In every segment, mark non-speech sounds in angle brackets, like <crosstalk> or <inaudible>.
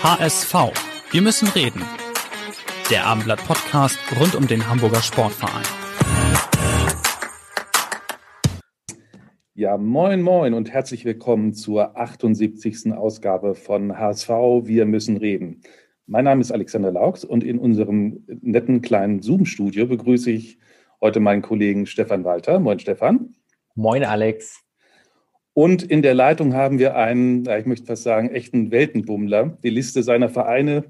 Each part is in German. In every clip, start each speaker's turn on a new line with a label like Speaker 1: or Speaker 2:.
Speaker 1: HSV. Wir müssen reden. Der Abendblatt Podcast rund um den Hamburger Sportverein.
Speaker 2: Ja, moin, moin und herzlich willkommen zur 78. Ausgabe von HSV. Wir müssen reden. Mein Name ist Alexander Laux und in unserem netten kleinen Zoom-Studio begrüße ich heute meinen Kollegen Stefan Walter. Moin, Stefan.
Speaker 3: Moin, Alex.
Speaker 2: Und in der Leitung haben wir einen, ich möchte fast sagen, echten Weltenbummler. Die Liste seiner Vereine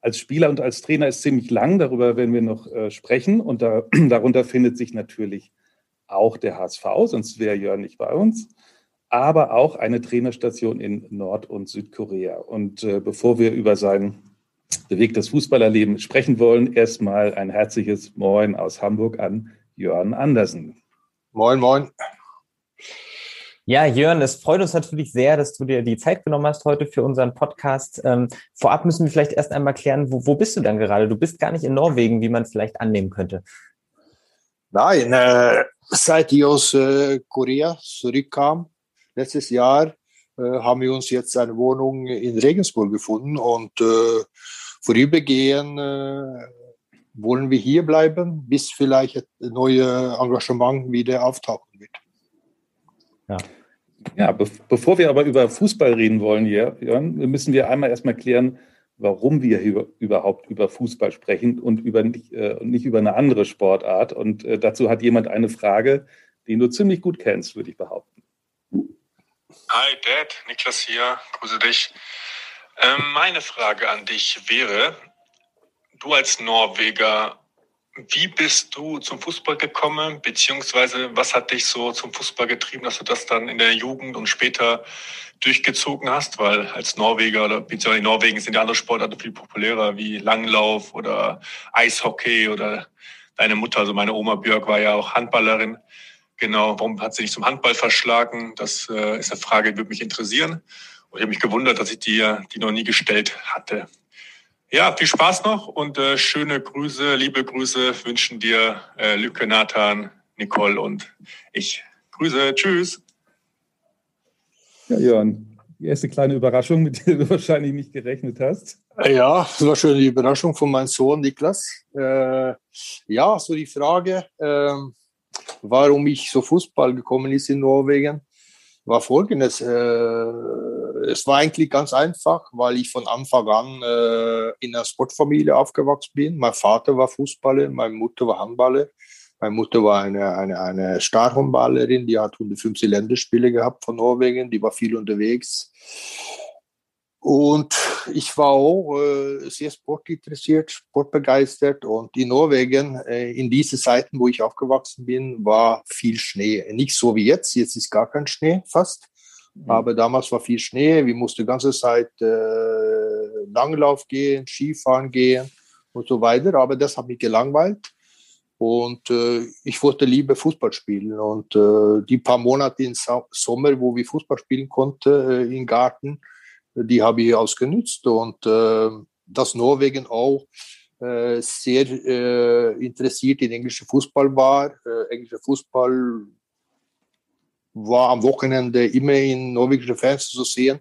Speaker 2: als Spieler und als Trainer ist ziemlich lang. Darüber werden wir noch äh, sprechen. Und da, <clears throat> darunter findet sich natürlich auch der HSV, sonst wäre Jörn nicht bei uns. Aber auch eine Trainerstation in Nord- und Südkorea. Und äh, bevor wir über sein bewegtes Fußballerleben sprechen wollen, erstmal ein herzliches Moin aus Hamburg an Jörn Andersen.
Speaker 4: Moin, moin.
Speaker 3: Ja, Jörn, es freut uns natürlich sehr, dass du dir die Zeit genommen hast heute für unseren Podcast. Ähm, vorab müssen wir vielleicht erst einmal klären, wo, wo bist du denn gerade? Du bist gar nicht in Norwegen, wie man vielleicht annehmen könnte.
Speaker 4: Nein, äh, seit ich aus äh, Korea zurückkam, letztes Jahr, äh, haben wir uns jetzt eine Wohnung in Regensburg gefunden und äh, vorübergehend äh, wollen wir hier bleiben, bis vielleicht ein neues Engagement wieder auftauchen wird.
Speaker 2: Ja, ja be bevor wir aber über Fußball reden wollen, Jörn, müssen wir einmal erstmal klären, warum wir hier überhaupt über Fußball sprechen und über nicht, äh, nicht über eine andere Sportart. Und äh, dazu hat jemand eine Frage, die du ziemlich gut kennst, würde ich behaupten.
Speaker 5: Hi Dad, Niklas hier, grüße dich. Ähm, meine Frage an dich wäre, du als Norweger, wie bist du zum Fußball gekommen, beziehungsweise was hat dich so zum Fußball getrieben, dass du das dann in der Jugend und später durchgezogen hast? Weil als Norweger oder beziehungsweise in Norwegen sind ja andere Sportarten viel populärer wie Langlauf oder Eishockey oder deine Mutter, also meine Oma Björk war ja auch Handballerin. Genau, warum hat sie dich zum Handball verschlagen? Das äh, ist eine Frage, die würde mich interessieren. Und ich habe mich gewundert, dass ich dir die noch nie gestellt hatte. Ja, viel Spaß noch und äh, schöne Grüße, liebe Grüße wünschen dir äh, Lücke, Nathan, Nicole und ich. Grüße, tschüss.
Speaker 2: Ja, Jörn, die erste kleine Überraschung, mit der du <laughs> wahrscheinlich nicht gerechnet hast.
Speaker 4: Ja, das war schon die Überraschung von meinem Sohn Niklas. Äh, ja, so die Frage, äh, warum ich so Fußball gekommen ist in Norwegen, war folgendes. Äh, es war eigentlich ganz einfach, weil ich von Anfang an äh, in einer Sportfamilie aufgewachsen bin. Mein Vater war Fußballer, meine Mutter war Handballer. Meine Mutter war eine, eine, eine Starhandballerin, die hat 150 Länderspiele gehabt von Norwegen, die war viel unterwegs. Und ich war auch äh, sehr sportinteressiert, sportbegeistert. Und in Norwegen, äh, in diesen Zeiten, wo ich aufgewachsen bin, war viel Schnee. Nicht so wie jetzt, jetzt ist gar kein Schnee fast. Mhm. Aber damals war viel Schnee, wir mussten die ganze Zeit äh, Langlauf gehen, Skifahren gehen und so weiter. Aber das hat mich gelangweilt. Und äh, ich wollte lieber Fußball spielen. Und äh, die paar Monate im Sommer, wo wir Fußball spielen konnten äh, im Garten, die habe ich ausgenutzt. Und äh, dass Norwegen auch äh, sehr äh, interessiert in englischen Fußball war. Äh, englischer Fußball war am Wochenende immer in norwegische Fans zu sehen,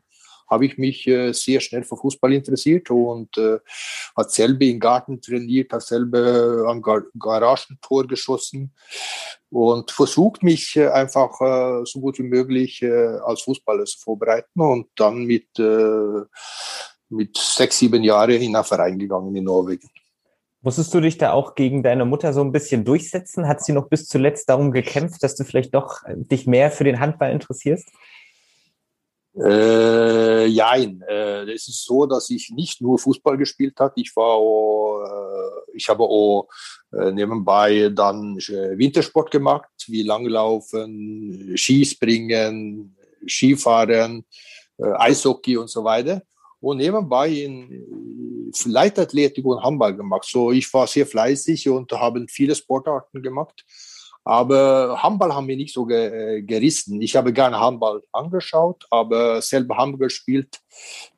Speaker 4: habe ich mich äh, sehr schnell für Fußball interessiert und äh, hat selber im Garten trainiert, hat selber am Gar Garagentor geschossen und versucht mich äh, einfach äh, so gut wie möglich äh, als Fußballer zu vorbereiten und dann mit, äh, mit sechs, sieben Jahren in einen Verein gegangen in Norwegen.
Speaker 3: Musstest du dich da auch gegen deine Mutter so ein bisschen durchsetzen? Hat sie noch bis zuletzt darum gekämpft, dass du vielleicht doch äh, dich mehr für den Handball interessierst?
Speaker 4: Äh, nein, äh, es ist so, dass ich nicht nur Fußball gespielt habe. Ich war, auch, äh, ich habe auch äh, nebenbei dann äh, Wintersport gemacht, wie Langlaufen, Skispringen, Skifahren, äh, Eishockey und so weiter. Und nebenbei in Leichtathletik und Handball gemacht. So, ich war sehr fleißig und habe viele Sportarten gemacht. Aber Handball haben wir nicht so ge gerissen. Ich habe gerne Handball angeschaut, aber selber Handball gespielt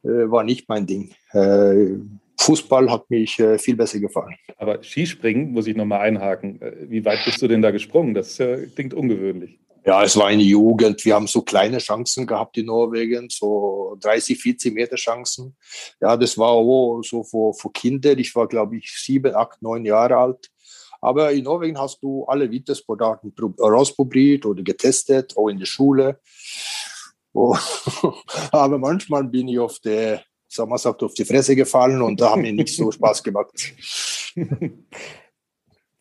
Speaker 4: äh, war nicht mein Ding. Äh, Fußball hat mich äh, viel besser gefallen.
Speaker 2: Aber Skispringen muss ich nochmal einhaken. Äh, wie weit bist du denn da gesprungen? Das äh, klingt ungewöhnlich.
Speaker 4: Ja, es war eine Jugend. Wir haben so kleine Chancen gehabt in Norwegen, so 30, 40 Meter Chancen. Ja, das war so für, für Kinder. Ich war, glaube ich, sieben, acht, neun Jahre alt. Aber in Norwegen hast du alle Wintersportarten rausprobiert oder getestet, auch in der Schule. Oh. <laughs> Aber manchmal bin ich auf der, wir sagt, auf die Fresse gefallen und da haben mir nicht so Spaß gemacht. <laughs>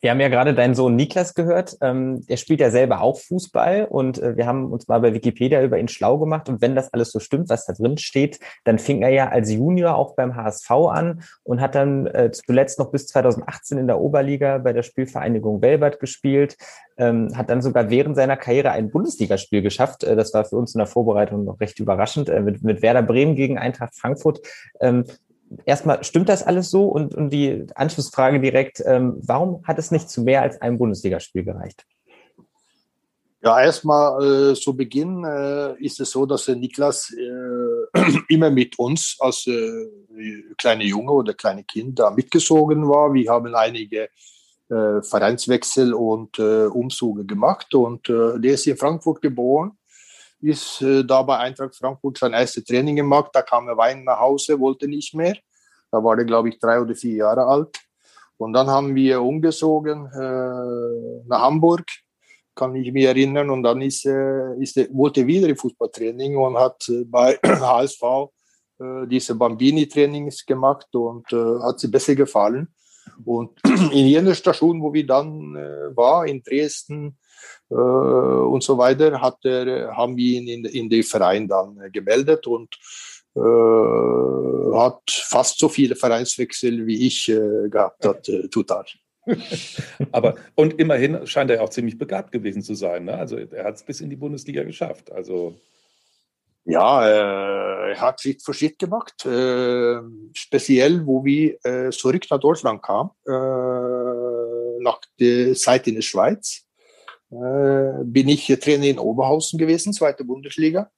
Speaker 3: Wir haben ja gerade deinen Sohn Niklas gehört. Ähm, er spielt ja selber auch Fußball und äh, wir haben uns mal bei Wikipedia über ihn schlau gemacht. Und wenn das alles so stimmt, was da drin steht, dann fing er ja als Junior auch beim HSV an und hat dann äh, zuletzt noch bis 2018 in der Oberliga bei der Spielvereinigung Welbert gespielt. Ähm, hat dann sogar während seiner Karriere ein Bundesligaspiel geschafft. Äh, das war für uns in der Vorbereitung noch recht überraschend äh, mit, mit Werder Bremen gegen Eintracht Frankfurt. Ähm, erstmal, stimmt das alles so? Und, und die Anschlussfrage direkt, ähm, warum hat es nicht zu mehr als einem Bundesligaspiel gereicht?
Speaker 4: Ja, erstmal äh, zu Beginn äh, ist es so, dass der Niklas äh, <clears throat> immer mit uns als äh, kleine Junge oder kleine Kind da mitgezogen war. Wir haben einige äh, Vereinswechsel und äh, Umzüge gemacht und der ist in Frankfurt geboren ist äh, da bei Eintracht Frankfurt sein erstes Training gemacht. Da kam er weinend nach Hause, wollte nicht mehr. Da war er, glaube ich, drei oder vier Jahre alt. Und dann haben wir umgezogen äh, nach Hamburg, kann ich mich erinnern. Und dann ist, äh, ist wollte er wieder im Fußballtraining und hat äh, bei <clears throat> HSV äh, diese Bambini-Trainings gemacht und äh, hat sie besser gefallen. Und <clears throat> in jener Station, wo wir dann äh, war, in Dresden, und so weiter, hat er, haben wir ihn in, in den Verein dann gemeldet und äh, hat fast so viele Vereinswechsel wie ich äh, gehabt hat, äh, total. <laughs>
Speaker 2: Aber und immerhin scheint er auch ziemlich begabt gewesen zu sein. Ne? Also er hat es bis in die Bundesliga geschafft. Also
Speaker 4: ja, äh, er hat Schritt für Schritt gemacht. Äh, speziell, wo wir äh, zurück nach Deutschland kamen, äh, nach der Zeit in der Schweiz äh, bin ich Trainer in Oberhausen gewesen, zweite Bundesliga.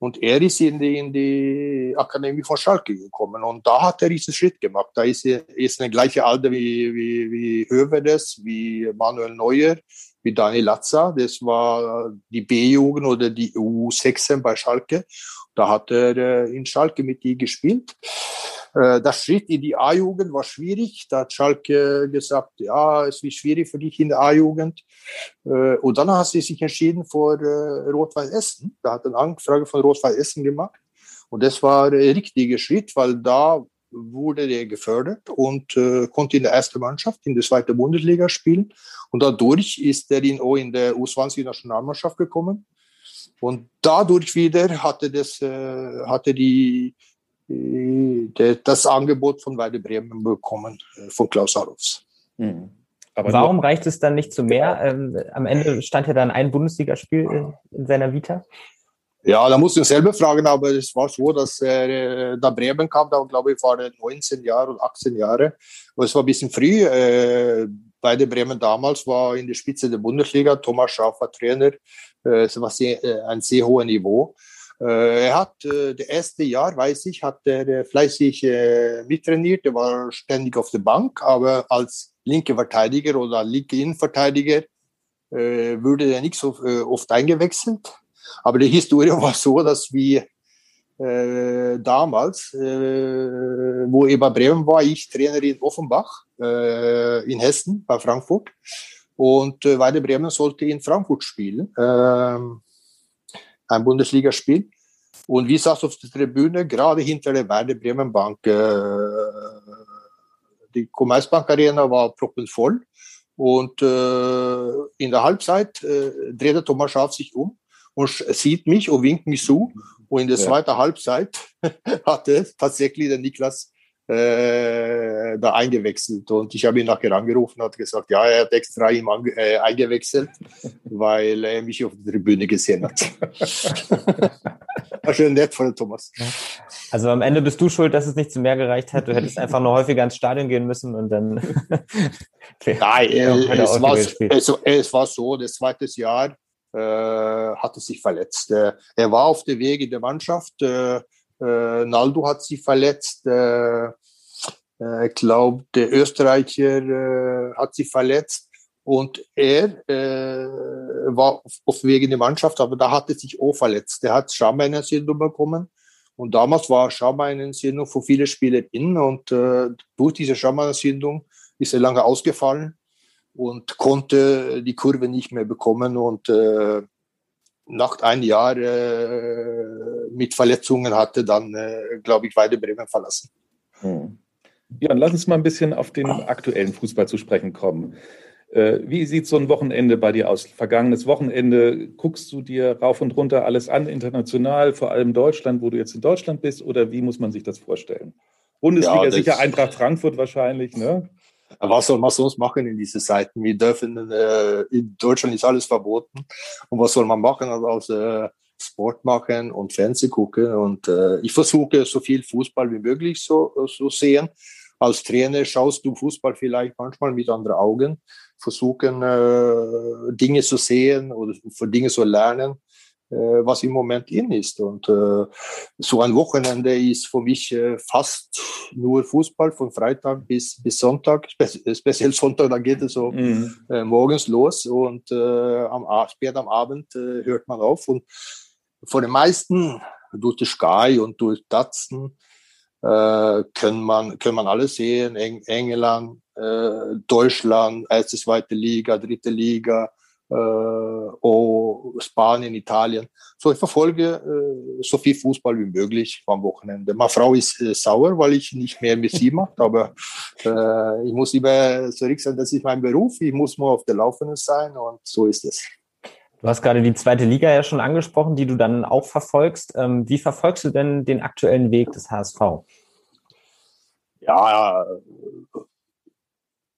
Speaker 4: Und er ist in die, in die Akademie von Schalke gekommen. Und da hat er diesen Schritt gemacht. Da ist er ist eine gleiche Alter wie, wie, wie Hövedes, wie Manuel Neuer, wie Daniel Latza. Das war die B-Jugend oder die U16 bei Schalke. Da hat er äh, in Schalke mit die gespielt. Äh, der Schritt in die A-Jugend war schwierig. Da hat Schalke gesagt, ja, es wird schwierig für dich in der A-Jugend. Äh, und dann hat sie sich entschieden für äh, Rot-Weiß Essen. Da hat eine Anfrage von Rot-Weiß Essen gemacht. Und das war der richtige Schritt, weil da wurde der gefördert und äh, konnte in der ersten Mannschaft in der zweiten Bundesliga spielen. Und dadurch ist er in, auch in der U20-Nationalmannschaft gekommen. Und dadurch wieder hatte, das, äh, hatte die das Angebot von Weide Bremen bekommen, äh, von Klaus Allofs.
Speaker 3: Mhm. Aber Warum nur, reicht es dann nicht zu mehr? Ähm, am Ende stand ja dann ein Bundesligaspiel in, in seiner Vita.
Speaker 4: Ja, da musst du selber fragen, aber es war so, dass äh, da Bremen kam, da glaube ich, war er 19 Jahre und 18 Jahre. Und es war ein bisschen früh. Äh, beide Bremen damals war in der Spitze der Bundesliga. Thomas Schaaf war Trainer. Äh, es war sehr, äh, ein sehr hohes Niveau. Äh, er hat äh, das erste Jahr, weiß ich, hat er äh, fleißig mittrainiert. Er war ständig auf der Bank, aber als linke Verteidiger oder linke Innenverteidiger wurde er nicht so oft eingewechselt. Aber die Historie <laughs> war so, dass wir äh, damals, äh, wo er bei Bremen war, ich Trainer in Offenbach äh, in Hessen bei Frankfurt und äh, Weide Bremen sollte in Frankfurt spielen. Ähm, ein Bundesligaspiel. Und wir saßen auf der Tribüne, gerade hinter der Werder Bremen Bank. Äh, die Commerzbank Arena war proppenvoll. Und äh, in der Halbzeit äh, drehte Thomas Schaaf sich um und sieht mich und winkt mich zu. Und in der ja. zweiten Halbzeit <laughs> hatte tatsächlich der Niklas äh, da eingewechselt. Und ich habe ihn nachher angerufen und gesagt, ja, er hat extra ihn äh, eingewechselt, <laughs> weil er mich auf der Tribüne gesehen hat. War schön nett von Thomas.
Speaker 3: Also am Ende bist du schuld, dass es nicht zu mehr gereicht hat. Du hättest einfach nur häufiger ins Stadion gehen müssen und dann. <laughs>
Speaker 4: Nein, äh, es, war, es, es, war so, das zweite Jahr äh, hat er sich verletzt. Äh, er war auf dem Weg in der Mannschaft. Äh, äh Naldo hat sich verletzt. Äh, äh, glaube, der Österreicher hat sich verletzt. Und er äh, war auf Weg in die Mannschaft, aber da hat er sich auch verletzt. Der hat Schambeiner-Syndrom bekommen. Und damals war Schambeiner-Syndrom für viele Spieler in. Und äh, durch diese Schambeiner-Syndrom ist er lange ausgefallen und konnte die Kurve nicht mehr bekommen. Und äh, nach einem Jahr äh, mit Verletzungen hatte dann, äh, glaube ich, Weide Bremen verlassen.
Speaker 2: Hm. Ja, lass uns mal ein bisschen auf den aktuellen Fußball zu sprechen kommen. Äh, wie sieht so ein Wochenende bei dir aus? Vergangenes Wochenende, guckst du dir rauf und runter alles an, international, vor allem Deutschland, wo du jetzt in Deutschland bist, oder wie muss man sich das vorstellen? Bundesliga ja, sicher Eintracht Frankfurt wahrscheinlich, ne?
Speaker 4: Was soll man sonst machen in diese Zeiten? Wir dürfen, äh, in Deutschland ist alles verboten. Und was soll man machen? Also äh, Sport machen und Fernsehen gucken. Und äh, ich versuche so viel Fußball wie möglich so, so sehen. Als Trainer schaust du Fußball vielleicht manchmal mit anderen Augen versuchen, äh, Dinge zu sehen oder für Dinge zu lernen, äh, was im Moment in ist. Und äh, so ein Wochenende ist für mich äh, fast nur Fußball von Freitag bis, bis Sonntag, <laughs> Spe speziell Sonntag, da geht es so mhm. Äh, morgens los und äh, am, spät am Abend hört man auf. Und von den meisten durch die Sky und durch Datsen äh, können man, können man alles sehen. Eng England, äh, Deutschland, erste, zweite Liga, dritte Liga, äh, oh, Spanien, Italien. So, ich verfolge äh, so viel Fußball wie möglich am Wochenende. Meine Frau ist äh, sauer, weil ich nicht mehr mit sie mache, <laughs> aber äh, ich muss immer zurück sagen, das ist mein Beruf. Ich muss nur auf der Laufenden sein und so ist es.
Speaker 3: Du hast gerade die zweite Liga ja schon angesprochen, die du dann auch verfolgst. Ähm, wie verfolgst du denn den aktuellen Weg des HSV?
Speaker 4: Ja,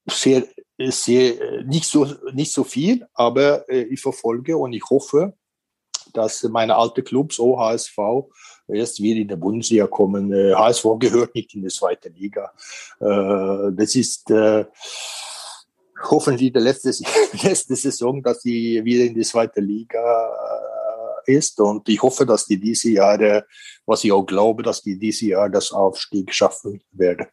Speaker 4: sehr, sehr, nicht, so, nicht so viel, aber äh, ich verfolge und ich hoffe, dass meine alte Clubs, so HSV, erst wieder in der Bundesliga kommen. HSV äh, gehört nicht in die zweite Liga. Äh, das ist hoffentlich der letzte, <laughs> letzte Saison, dass sie wieder in die zweite Liga ist. Und ich hoffe, dass die diese Jahre, was ich auch glaube, dass die diese Jahr das Aufstieg schaffen werden.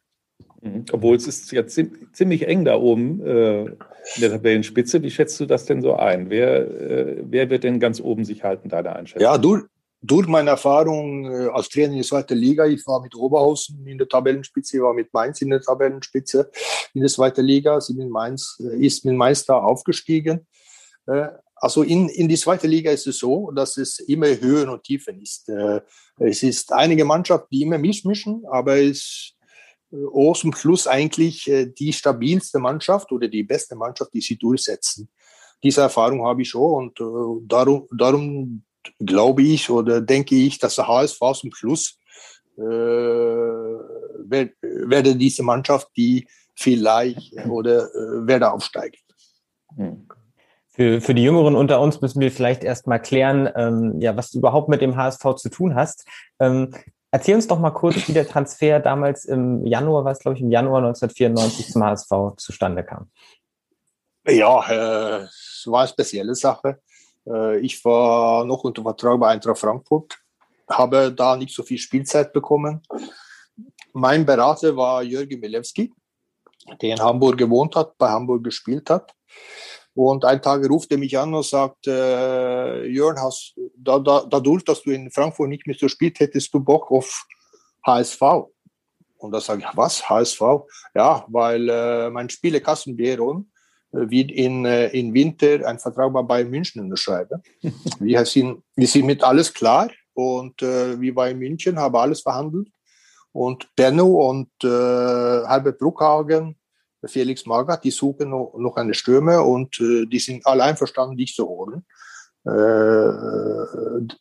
Speaker 2: Mhm. Obwohl es ist ja ziemlich eng da oben äh, in der Tabellenspitze. Wie schätzt du das denn so ein? Wer, äh, wer wird denn ganz oben sich halten, deine Einschätzung?
Speaker 4: Ja, durch, durch meine Erfahrung äh, als Trainer in der zweiten Liga, ich war mit Oberhausen in der Tabellenspitze, ich war mit Mainz in der Tabellenspitze in der zweiten Liga, sie mit Mainz, äh, ist mit Mainz da aufgestiegen. Äh, also in, in die zweite Liga ist es so, dass es immer Höhen und Tiefen ist. Es ist einige Mannschaften, die immer mischen, aber es auch zum Schluss eigentlich die stabilste Mannschaft oder die beste Mannschaft, die sie durchsetzen. Diese Erfahrung habe ich schon und darum, darum glaube ich oder denke ich, dass der HSV zum Schluss äh, werde diese Mannschaft, die vielleicht oder äh, werde aufsteigen.
Speaker 3: Hm. Für, für die Jüngeren unter uns müssen wir vielleicht erst mal klären, ähm, ja, was du überhaupt mit dem HSV zu tun hast. Ähm, Erzähl uns doch mal kurz, wie der Transfer damals im Januar, war es glaube ich im Januar 1994 zum HSV zustande kam.
Speaker 4: Ja, äh, es war eine spezielle Sache. Äh, ich war noch unter Vertrag bei Eintracht Frankfurt, habe da nicht so viel Spielzeit bekommen. Mein Berater war Jürgen Milewski, der in Hamburg gewohnt hat, bei Hamburg gespielt hat. Und einen Tag ruft er mich an und sagt, äh, Jörn, hast, da, da, dadurch, dass du in Frankfurt nicht mehr so spielst, hättest du Bock auf HSV. Und da sage ich, was, HSV? Ja, weil äh, mein Spieler Kassen Beron äh, wird in, äh, in Winter einen Vertrag bei Bayern München unterschreiben. <laughs> wir, sind, wir sind mit alles klar und äh, waren in München, haben alles verhandelt. Und Benno und äh, Herbert Bruckhagen Felix Magath, die suchen noch, noch eine Stürmer und äh, die sind alle einverstanden, dich zu holen. Äh,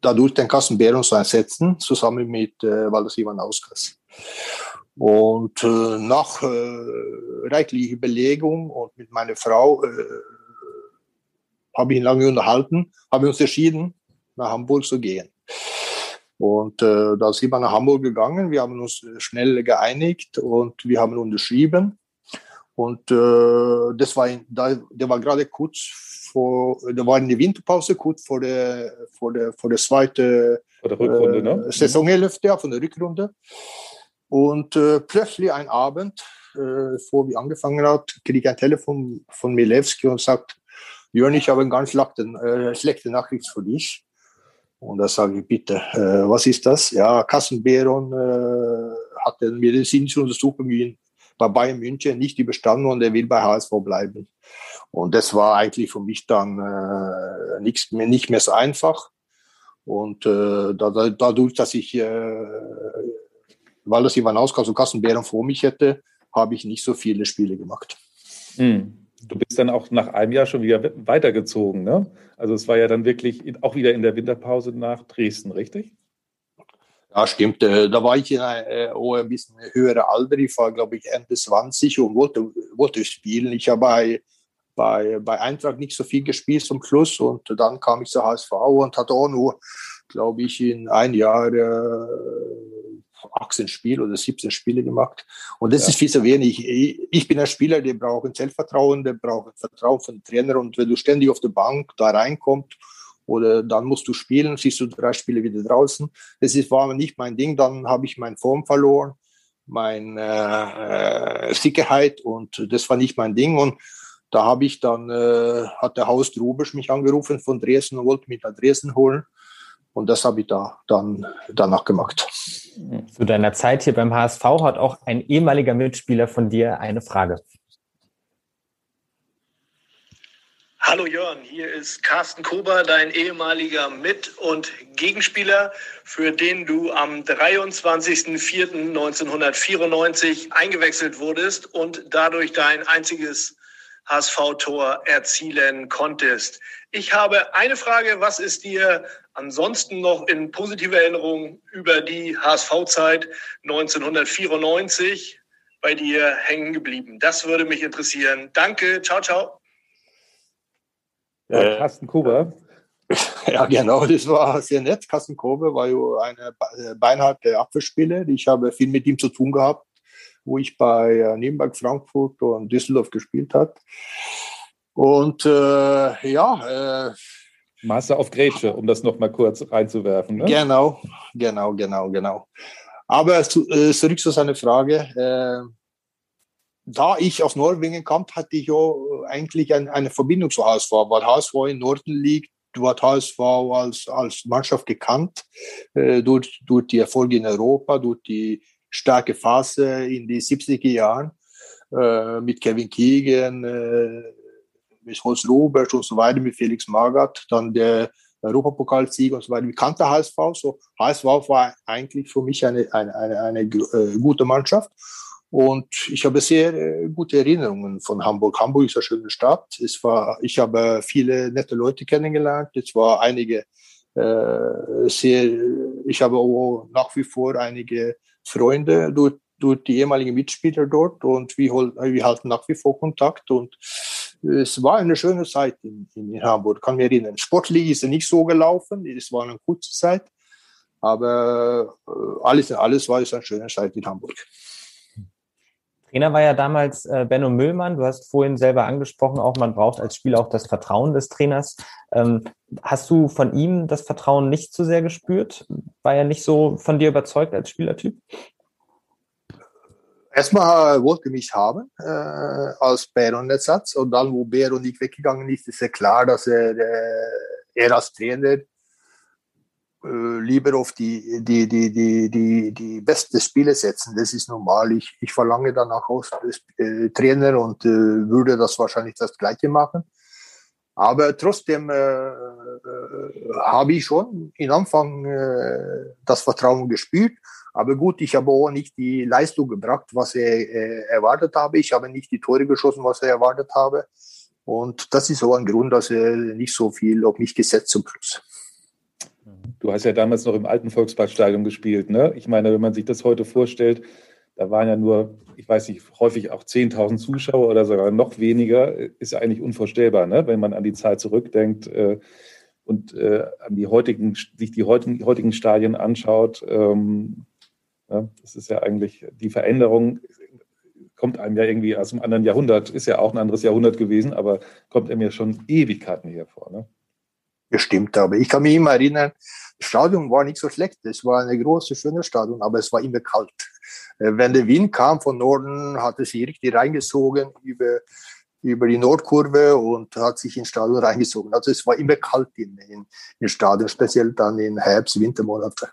Speaker 4: dadurch den Kassen Behrens zu ersetzen, zusammen mit äh, Waldas Ivanauskas. Und äh, nach äh, reichlicher Überlegung und mit meiner Frau äh, habe ich lange unterhalten, haben wir uns entschieden, nach Hamburg zu gehen. Und äh, da sind wir nach Hamburg gegangen. Wir haben uns schnell geeinigt und wir haben unterschrieben. Und äh, das war, da, der war gerade kurz vor, da war in der Winterpause kurz vor der, vor der, vor der zweiten
Speaker 2: vor der Rückrunde, äh, ne?
Speaker 4: Saisonhälfte, ja, von der Rückrunde. Und äh, plötzlich ein Abend, äh, vor wie angefangen hat, kriege ich ein Telefon von Milewski und sagt, Jörn, ich habe eine ganz äh, schlechte Nachricht für dich. Und da sage ich, bitte, äh, was ist das? Ja, Kassenberon äh, hat eine medizinische Untersuchung bei Bayern München nicht überstanden und er will bei HSV bleiben. Und das war eigentlich für mich dann äh, nichts mehr, nicht mehr so einfach. Und äh, da, dadurch, dass ich, äh, weil das Ivanauskas und Kassenbeeren vor mich hätte, habe ich nicht so viele Spiele gemacht.
Speaker 2: Mhm. Du bist dann auch nach einem Jahr schon wieder weitergezogen, ne? Also es war ja dann wirklich auch wieder in der Winterpause nach Dresden, richtig?
Speaker 4: Ja, stimmt. Äh, da war ich in ein, äh, ein bisschen höherer Alter. Ich war, glaube ich, Ende 20 und wollte, wollte spielen. Ich habe bei, bei, bei Eintracht nicht so viel gespielt zum Schluss und dann kam ich zur HSV und hatte auch nur, glaube ich, in ein Jahr äh, 18 Spiele oder 17 Spiele gemacht. Und das ja. ist viel zu wenig. Ich bin ein Spieler, der braucht ein Selbstvertrauen, der braucht Vertrauen von Trainer. Und wenn du ständig auf der Bank da reinkommst, oder dann musst du spielen, siehst du drei Spiele wieder draußen. Das ist, war nicht mein Ding. Dann habe ich meine Form verloren, meine äh, Sicherheit und das war nicht mein Ding. Und da habe ich dann, äh, hat der Haus Drubisch mich angerufen von Dresden und wollte mich nach Dresden holen. Und das habe ich da dann danach gemacht.
Speaker 3: Zu deiner Zeit hier beim HSV hat auch ein ehemaliger Mitspieler von dir eine Frage.
Speaker 6: Hallo Jörn, hier ist Carsten Kober, dein ehemaliger Mit- und Gegenspieler, für den du am 23.04.1994 eingewechselt wurdest und dadurch dein einziges HSV-Tor erzielen konntest. Ich habe eine Frage, was ist dir ansonsten noch in positiver Erinnerung über die HSV-Zeit 1994 bei dir hängen geblieben? Das würde mich interessieren. Danke, ciao, ciao.
Speaker 2: Ja, äh, Carsten Kuber. <laughs>
Speaker 4: Ja, genau, das war sehr nett. Carsten Kobe war ja eine beinharte Abwehrspieler. Ich habe viel mit ihm zu tun gehabt, wo ich bei äh, Nürnberg, Frankfurt und Düsseldorf gespielt habe. Und äh, ja, äh,
Speaker 2: Master auf Grätsche, um das nochmal kurz reinzuwerfen. Ne?
Speaker 4: Genau, genau, genau, genau. Aber zu, äh, zurück zu seiner Frage. Äh, da ich aus Norwegen kam, hatte ich ja eigentlich ein, eine Verbindung zu HSV, weil HSV in Norden liegt. Du hast HSV als, als Mannschaft gekannt, äh, durch, durch die Erfolge in Europa, durch die starke Phase in den 70er Jahren äh, mit Kevin Keegan, äh, mit Holz Robert und so weiter, mit Felix Magath, dann der Europapokalsieg und so weiter. Wie kannte HSV? So, HSV war eigentlich für mich eine, eine, eine, eine äh, gute Mannschaft. Und ich habe sehr äh, gute Erinnerungen von Hamburg. Hamburg ist eine schöne Stadt. Es war, ich habe viele nette Leute kennengelernt. Es war einige äh, sehr, ich habe auch nach wie vor einige Freunde durch, durch die ehemaligen Mitspieler dort und wir, wir halten nach wie vor Kontakt und es war eine schöne Zeit in, in Hamburg, kann mich erinnern. Sportlich ist nicht so gelaufen, es war eine kurze Zeit, aber äh, alles in alles war es eine schöne Zeit in Hamburg.
Speaker 3: Trainer war ja damals äh, Benno Müllmann. Du hast vorhin selber angesprochen, auch man braucht als Spieler auch das Vertrauen des Trainers. Ähm, hast du von ihm das Vertrauen nicht so sehr gespürt? War er nicht so von dir überzeugt als Spielertyp?
Speaker 4: Erstmal wollte mich haben äh, als Bäron-Ersatz und dann, wo Bäron nicht weggegangen ist, ist ja klar, dass er, äh, er als Trainer äh, lieber auf die, die, die, die, die, die beste Spiele setzen. Das ist normal. Ich, ich verlange danach aus äh, Trainer und äh, würde das wahrscheinlich das Gleiche machen. Aber trotzdem äh, äh, habe ich schon in Anfang das Vertrauen gespürt. Aber gut, ich habe auch nicht die Leistung gebracht, was er erwartet habe. Ich habe nicht die Tore geschossen, was er erwartet habe. Und das ist so ein Grund, dass er nicht so viel auf mich gesetzt zum Schluss.
Speaker 2: Du hast ja damals noch im alten Volksparkstadion gespielt, ne? Ich meine, wenn man sich das heute vorstellt, da waren ja nur, ich weiß nicht, häufig auch 10.000 Zuschauer oder sogar noch weniger, ist ja eigentlich unvorstellbar, ne? wenn man an die Zeit zurückdenkt äh, und äh, an die heutigen, sich die heutigen, heutigen Stadien anschaut. Ähm, ja, das ist ja eigentlich die Veränderung, kommt einem ja irgendwie aus einem anderen Jahrhundert, ist ja auch ein anderes Jahrhundert gewesen, aber kommt einem ja schon Ewigkeiten hier vor. Ne?
Speaker 4: Bestimmt, aber ich kann mich immer erinnern, Stadion war nicht so schlecht. Es war eine große, schöne Stadion, aber es war immer kalt. Äh, wenn der Wind kam von Norden, hat es sich richtig reingezogen über, über die Nordkurve und hat sich ins Stadion reingezogen. Also es war immer kalt in, in, im Stadion, speziell dann in Herbst, Wintermonate.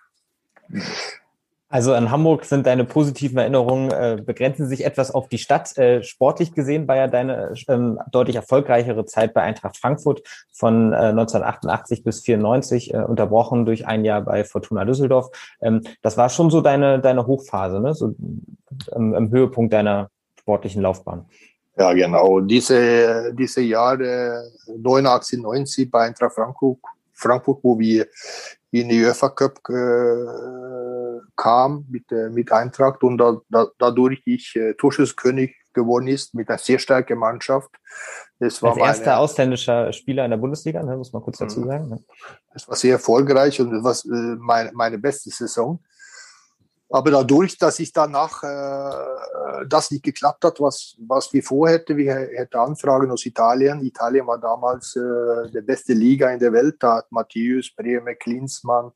Speaker 3: Also in Hamburg sind deine positiven Erinnerungen, äh, begrenzen sich etwas auf die Stadt. Äh, sportlich gesehen war ja deine ähm, deutlich erfolgreichere Zeit bei Eintracht Frankfurt von äh, 1988 bis 94, äh, unterbrochen durch ein Jahr bei Fortuna Düsseldorf. Ähm, das war schon so deine, deine Hochphase, ne? so ähm, im Höhepunkt deiner sportlichen Laufbahn.
Speaker 4: Ja, genau. Diese, diese Jahre 89, 90 bei Eintracht Frankfurt, Frankfurt, wo wir in die UEFA Cup äh, kam mit, äh, mit Eintracht und da, da, dadurch ich äh, Torschüsskönig geworden ist mit einer sehr starken Mannschaft.
Speaker 3: Das war Als erster meine, ausländischer Spieler in der Bundesliga, ne, muss man kurz dazu mhm. sagen. Ne?
Speaker 4: Das war sehr erfolgreich und das war äh, meine, meine beste Saison. Aber dadurch, dass ich danach äh, das nicht geklappt hat, was, was wir vorhätten, wir hätten Anfragen aus Italien. Italien war damals äh, der beste Liga in der Welt. Da hat Matthäus, Breme, Klinsmann,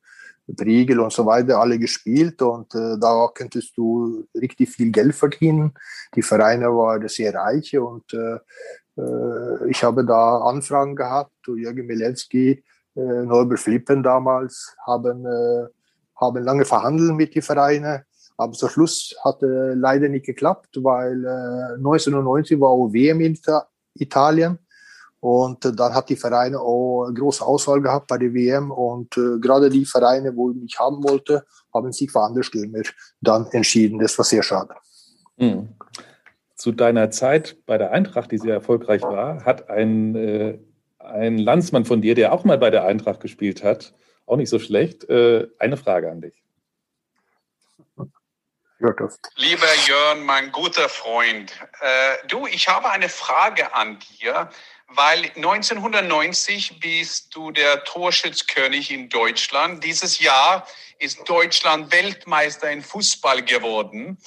Speaker 4: Briegel und so weiter alle gespielt und äh, da könntest du richtig viel Geld verdienen. Die Vereine waren sehr reich und äh, äh, ich habe da Anfragen gehabt. Jürgen Milewski, äh, Norbert Flippen damals haben äh, haben lange verhandelt mit den Vereinen, aber zum Schluss hat äh, leider nicht geklappt, weil äh, 1990 war WM in Italien und äh, dann hat die Vereine auch eine große Auswahl gehabt bei der WM und äh, gerade die Vereine, wo ich mich haben wollte, haben sich für andere Stürmer dann entschieden. Das war sehr schade.
Speaker 2: Mhm. Zu deiner Zeit bei der Eintracht, die sehr erfolgreich war, hat ein, äh, ein Landsmann von dir, der auch mal bei der Eintracht gespielt hat, auch nicht so schlecht. Äh, eine Frage an dich.
Speaker 5: Lieber Jörn, mein guter Freund, äh, du, ich habe eine Frage an dir, weil 1990 bist du der Torschützkönig in Deutschland. Dieses Jahr ist Deutschland Weltmeister in Fußball geworden.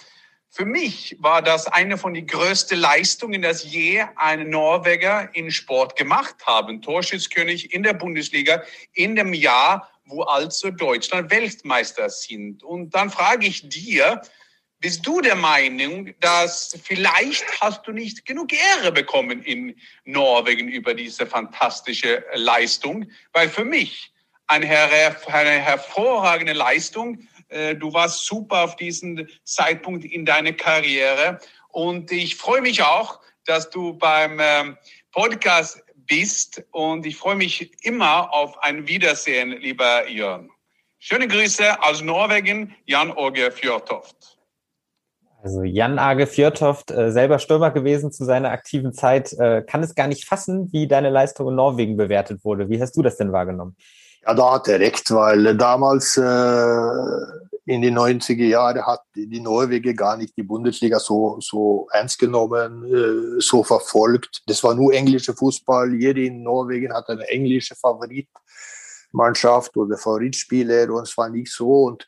Speaker 5: Für mich war das eine von den größten Leistungen, das je ein Norweger in Sport gemacht haben. Torschützkönig in der Bundesliga in dem Jahr, wo also Deutschland Weltmeister sind. Und dann frage ich dir, bist du der Meinung, dass vielleicht hast du nicht genug Ehre bekommen in Norwegen über diese fantastische Leistung? Weil für mich eine, eine hervorragende Leistung äh, du warst super auf diesen Zeitpunkt in deiner Karriere. Und ich freue mich auch, dass du beim ähm, Podcast bist. Und ich freue mich immer auf ein Wiedersehen, lieber Jörn. Schöne Grüße aus Norwegen, Jan Åge Fjørtoft.
Speaker 3: Also Jan Age Fjørtoft, äh, selber Stürmer gewesen zu seiner aktiven Zeit, äh, kann es gar nicht fassen, wie deine Leistung in Norwegen bewertet wurde. Wie hast du das denn wahrgenommen?
Speaker 4: Ja, da hat er recht, weil damals äh, in den 90er Jahren hat die Norweger gar nicht die Bundesliga so, so ernst genommen, äh, so verfolgt. Das war nur englischer Fußball. Jeder in Norwegen hat eine englische Favoritmannschaft oder Favoritspieler und es war nicht so. Und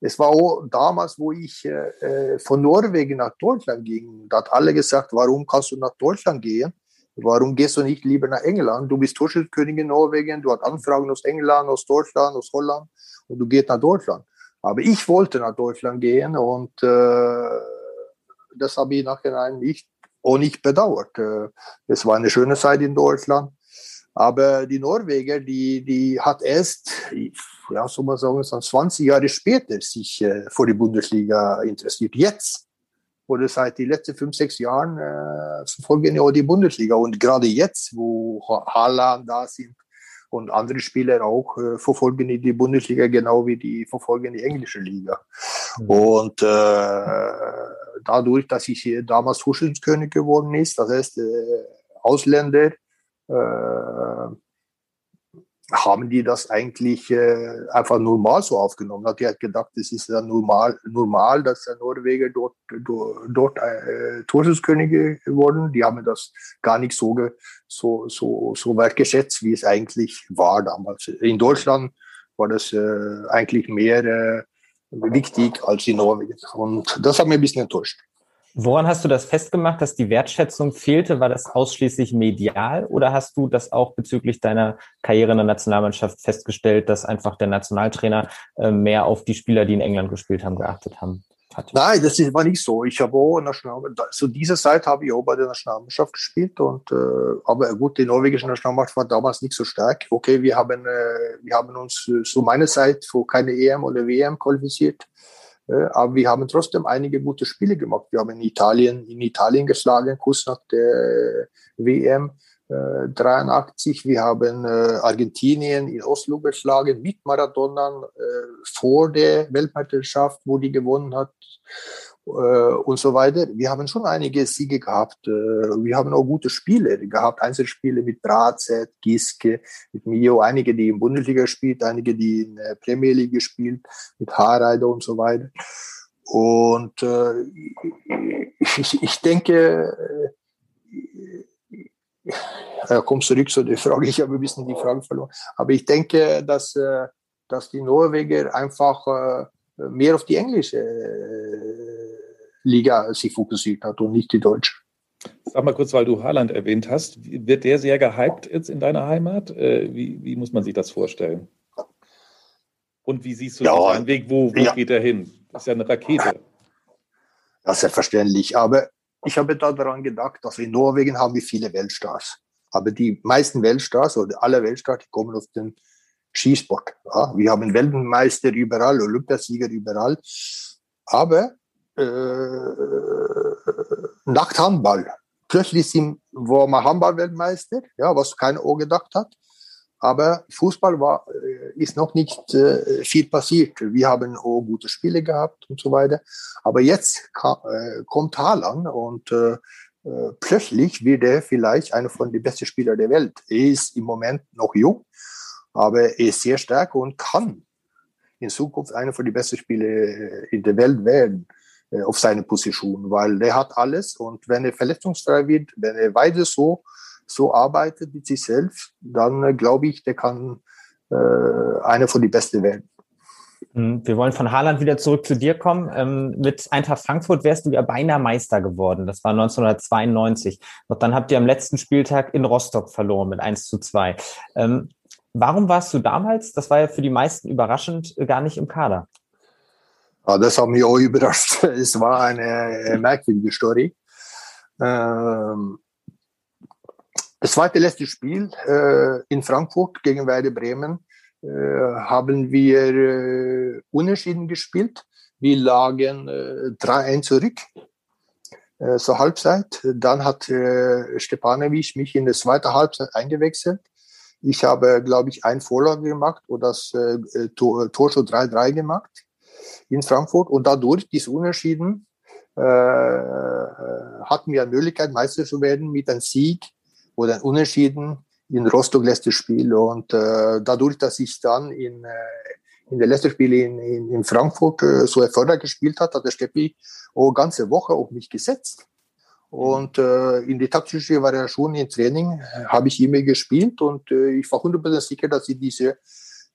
Speaker 4: es war auch damals, wo ich äh, von Norwegen nach Deutschland ging, da hat alle gesagt, warum kannst du nach Deutschland gehen? Warum gehst du nicht lieber nach England? Du bist Torschützkönig in Norwegen, du hast Anfragen aus England, aus Deutschland, aus Holland und du gehst nach Deutschland. Aber ich wollte nach Deutschland gehen und äh, das habe ich nachher nicht, auch nicht bedauert. Äh, es war eine schöne Zeit in Deutschland. Aber die Norweger, die, die hat erst, ja, so mal sagen, 20 Jahre später sich äh, vor die Bundesliga interessiert. Jetzt oder seit den letzten fünf, sechs Jahren äh, verfolgen ja die Bundesliga. Und gerade jetzt, wo Haaland da sind und andere Spieler auch, äh, verfolgen die, die Bundesliga genau wie die verfolgen die englische Liga. Mhm. Und äh, dadurch, dass ich hier damals Torschützenkönig geworden ist, das heißt, äh, Ausländer, äh, haben die das eigentlich äh, einfach normal so aufgenommen. Hat die hat gedacht, es ist ja normal, normal, dass der Norweger dort, dort, dort äh, Torschusskönige wurden. Die haben das gar nicht so, so, so, so wertgeschätzt, wie es eigentlich war damals. In Deutschland war das äh, eigentlich mehr äh, wichtig als in Norwegen. Und das hat mich ein bisschen enttäuscht.
Speaker 3: Woran hast du das festgemacht, dass die Wertschätzung fehlte? War das ausschließlich medial oder hast du das auch bezüglich deiner Karriere in der Nationalmannschaft festgestellt, dass einfach der Nationaltrainer äh, mehr auf die Spieler, die in England gespielt haben, geachtet haben?
Speaker 4: Hat? Nein, das war nicht so. Ich habe auch National, zu dieser Zeit habe ich auch bei der Nationalmannschaft gespielt und äh, aber gut, die norwegische Nationalmannschaft war damals nicht so stark. Okay, wir haben äh, wir haben uns äh, zu meiner Zeit für keine EM oder WM qualifiziert. Äh, aber wir haben trotzdem einige gute Spiele gemacht. Wir haben in Italien, in Italien geschlagen, kurz nach der WM. 83. Wir haben äh, Argentinien in Oslo geschlagen mit Maradona äh, vor der Weltmeisterschaft, wo die gewonnen hat äh, und so weiter. Wir haben schon einige Siege gehabt. Äh, wir haben auch gute Spiele gehabt, Einzelspiele mit Brazet, Giske, mit Mio, einige, die in Bundesliga spielt, einige, die in der Premier League gespielt, mit Haarreiter und so weiter. Und äh, ich, ich denke, äh, komm zurück zu der Frage, ich habe ein bisschen die Frage verloren. Aber ich denke, dass, äh, dass die Norweger einfach äh, mehr auf die englische äh, Liga sich fokussiert hat und nicht die deutsche.
Speaker 2: Sag mal kurz, weil du Haaland erwähnt hast, wird der sehr gehypt jetzt in deiner Heimat? Äh, wie, wie muss man sich das vorstellen? Und wie siehst du ja, seinen Weg? Wo, wo ja. geht er hin? Das ist ja eine Rakete.
Speaker 4: Ja, selbstverständlich. Aber ich habe da daran gedacht, dass in Norwegen haben wir viele Weltstars. Aber die meisten Weltstars oder alle Weltstars, die kommen aus dem Skisport. Ja, wir haben Weltmeister überall, Olympiasieger überall. Aber äh, nach Handball, plötzlich sind, war man Handball-Weltmeister, ja, was keiner auch gedacht hat. Aber Fußball war, äh, ist noch nicht äh, viel passiert. Wir haben auch gute Spiele gehabt und so weiter. Aber jetzt kam, äh, kommt Haaland und äh, äh, plötzlich wird er vielleicht einer von den besten Spielern der Welt. Er ist im Moment noch jung, aber er ist sehr stark und kann in Zukunft einer von den besten Spieler äh, in der Welt werden äh, auf seine Position, weil er hat alles und wenn er verletzungsfrei wird, wenn er weiter so so arbeitet mit sich selbst, dann äh, glaube ich, der kann äh, einer von den Besten werden.
Speaker 3: Hm, wir wollen von Haaland wieder zurück zu dir kommen. Ähm, mit Eintracht Frankfurt wärst du ja beinahe Meister geworden. Das war 1992. Doch dann habt ihr am letzten Spieltag in Rostock verloren mit 1 zu 2. Ähm, warum warst du damals, das war ja für die meisten überraschend, gar nicht im Kader?
Speaker 4: Ja, das hat mich auch überrascht. <laughs> Es war eine äh, merkwürdige Story. Ähm, das zweite letzte Spiel äh, in Frankfurt gegen Werder Bremen äh, haben wir äh, unentschieden gespielt. Wir lagen äh, 3-1 zurück äh, zur Halbzeit. Dann hat äh, Stepanovic mich in der zweiten Halbzeit eingewechselt. Ich habe, glaube ich, ein Vorlage gemacht oder das äh, Tor, Tor schon 3-3 gemacht in Frankfurt. Und dadurch, dieses Unentschieden, äh, hatten wir eine Möglichkeit, Meister zu werden mit einem Sieg oder ein Unentschieden in Rostock letztes Spiel. Und äh, dadurch, dass ich dann in, äh, in der letzten Spiel in, in, in Frankfurt äh, so erfolgreich gespielt hat, hat der Steppi auch ganze Woche auf mich gesetzt. Und äh, in die taktische Variation im Training habe ich immer gespielt und äh, ich war 100% sicher, dass ich diese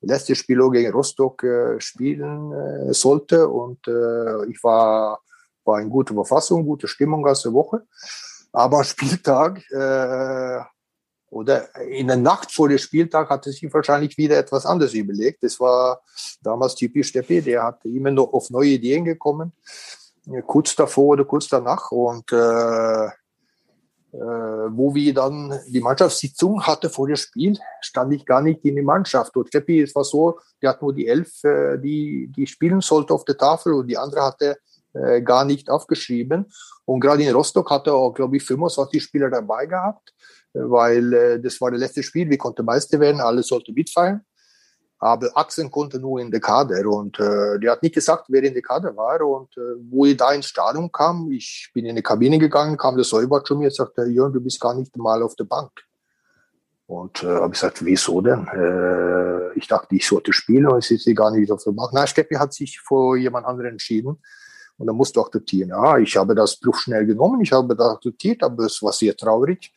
Speaker 4: letzte Spiel gegen Rostock äh, spielen äh, sollte. Und äh, ich war, war in guter Verfassung, gute Stimmung ganze Woche. Aber Spieltag äh, oder in der Nacht vor dem Spieltag hatte sich wahrscheinlich wieder etwas anderes überlegt. Das war damals typisch Steffi, der hat immer noch auf neue Ideen gekommen, kurz davor oder kurz danach. Und äh, äh, wo wir dann die Mannschaftssitzung hatte vor dem Spiel, stand ich gar nicht in die Mannschaft. Und Steffi, es war so, der hat nur die elf, äh, die, die spielen sollte auf der Tafel und die andere hatte äh, gar nicht aufgeschrieben. Und gerade in Rostock hatte er auch, glaube ich, 25 Spieler dabei gehabt, äh, weil äh, das war das letzte Spiel. Wir konnten Meister werden, alle sollten mitfeiern. Aber Axel konnte nur in der Kader und äh, der hat nicht gesagt, wer in der Kader war. Und äh, wo ich da ins Stadion kam, ich bin in die Kabine gegangen, kam der Säubert zu mir und sagte, Jörn, du bist gar nicht mal auf der Bank. Und äh, habe gesagt, wieso denn? Äh, ich dachte, ich sollte spielen und es ist gar nicht dafür gemacht. Nein, Steppi hat sich vor jemand anderen entschieden und dann musste akzeptieren. Ja, ich habe das Bruch schnell genommen, ich habe das akzeptiert, aber es war sehr traurig.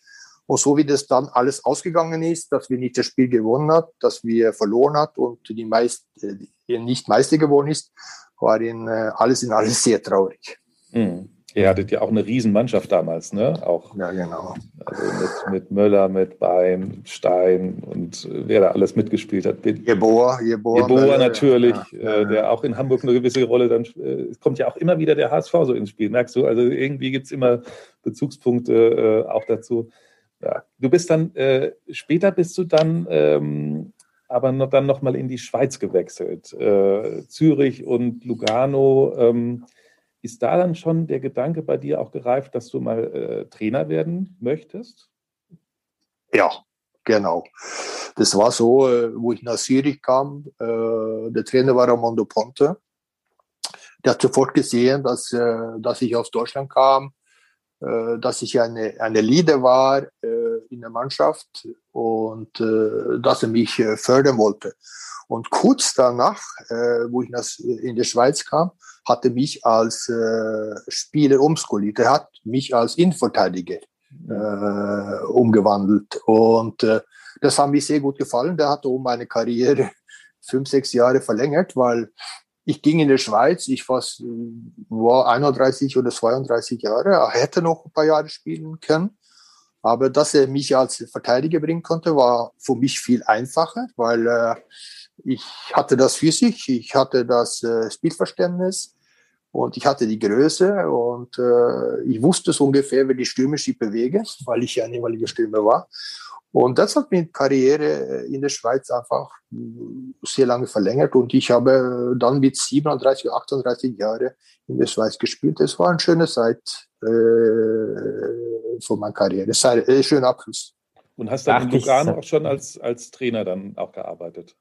Speaker 4: Und so wie das dann alles ausgegangen ist, dass wir nicht das Spiel gewonnen hat, dass wir verloren hat und die meist, äh, nicht Meister geworden ist, war in, äh, alles in alles <laughs> sehr traurig.
Speaker 2: Mhm. Ihr hattet ja auch eine Riesenmannschaft damals, ne? Auch,
Speaker 4: ja, genau.
Speaker 2: Also mit, mit Möller, mit Bein, Stein und wer da alles mitgespielt hat.
Speaker 4: Jeboa,
Speaker 2: Jeboa. Jeboa natürlich, ja, ja, äh, der auch in Hamburg eine gewisse Rolle dann, äh, es kommt ja auch immer wieder der HSV so ins Spiel, merkst du? Also irgendwie gibt es immer Bezugspunkte äh, auch dazu. Ja. Du bist dann, äh, später bist du dann ähm, aber noch, dann nochmal in die Schweiz gewechselt. Äh, Zürich und Lugano. Ähm, ist da dann schon der Gedanke bei dir auch gereift, dass du mal äh, Trainer werden möchtest?
Speaker 4: Ja, genau. Das war so, äh, wo ich nach Zürich kam. Äh, der Trainer war Ramondo Ponte. Der hat sofort gesehen, dass, äh, dass ich aus Deutschland kam dass ich eine, eine Leader war äh, in der Mannschaft und äh, dass er mich äh, fördern wollte. Und kurz danach, äh, wo ich in die Schweiz kam, hat er mich als äh, Spieler umskoliert. Er hat mich als Innenverteidiger äh, umgewandelt. Und äh, das hat mir sehr gut gefallen. Der hat um meine Karriere <laughs> fünf, sechs Jahre verlängert, weil ich ging in die Schweiz, ich war, war 31 oder 32 Jahre, hätte noch ein paar Jahre spielen können. Aber dass er mich als Verteidiger bringen konnte, war für mich viel einfacher, weil äh, ich hatte das Physik, ich hatte das äh, Spielverständnis und ich hatte die Größe und äh, ich wusste so ungefähr, wie die Stürme sich bewegen, weil ich ja ein ehemaliger Stürmer war. Und das hat meine Karriere in der Schweiz einfach sehr lange verlängert und ich habe dann mit 37, 38 Jahren in der Schweiz gespielt. Es war eine schöne Zeit äh, von meiner Karriere. Es war ein äh, schöner Abschluss.
Speaker 2: Und hast dann Ach, in Lugano auch schon als, als Trainer dann auch gearbeitet?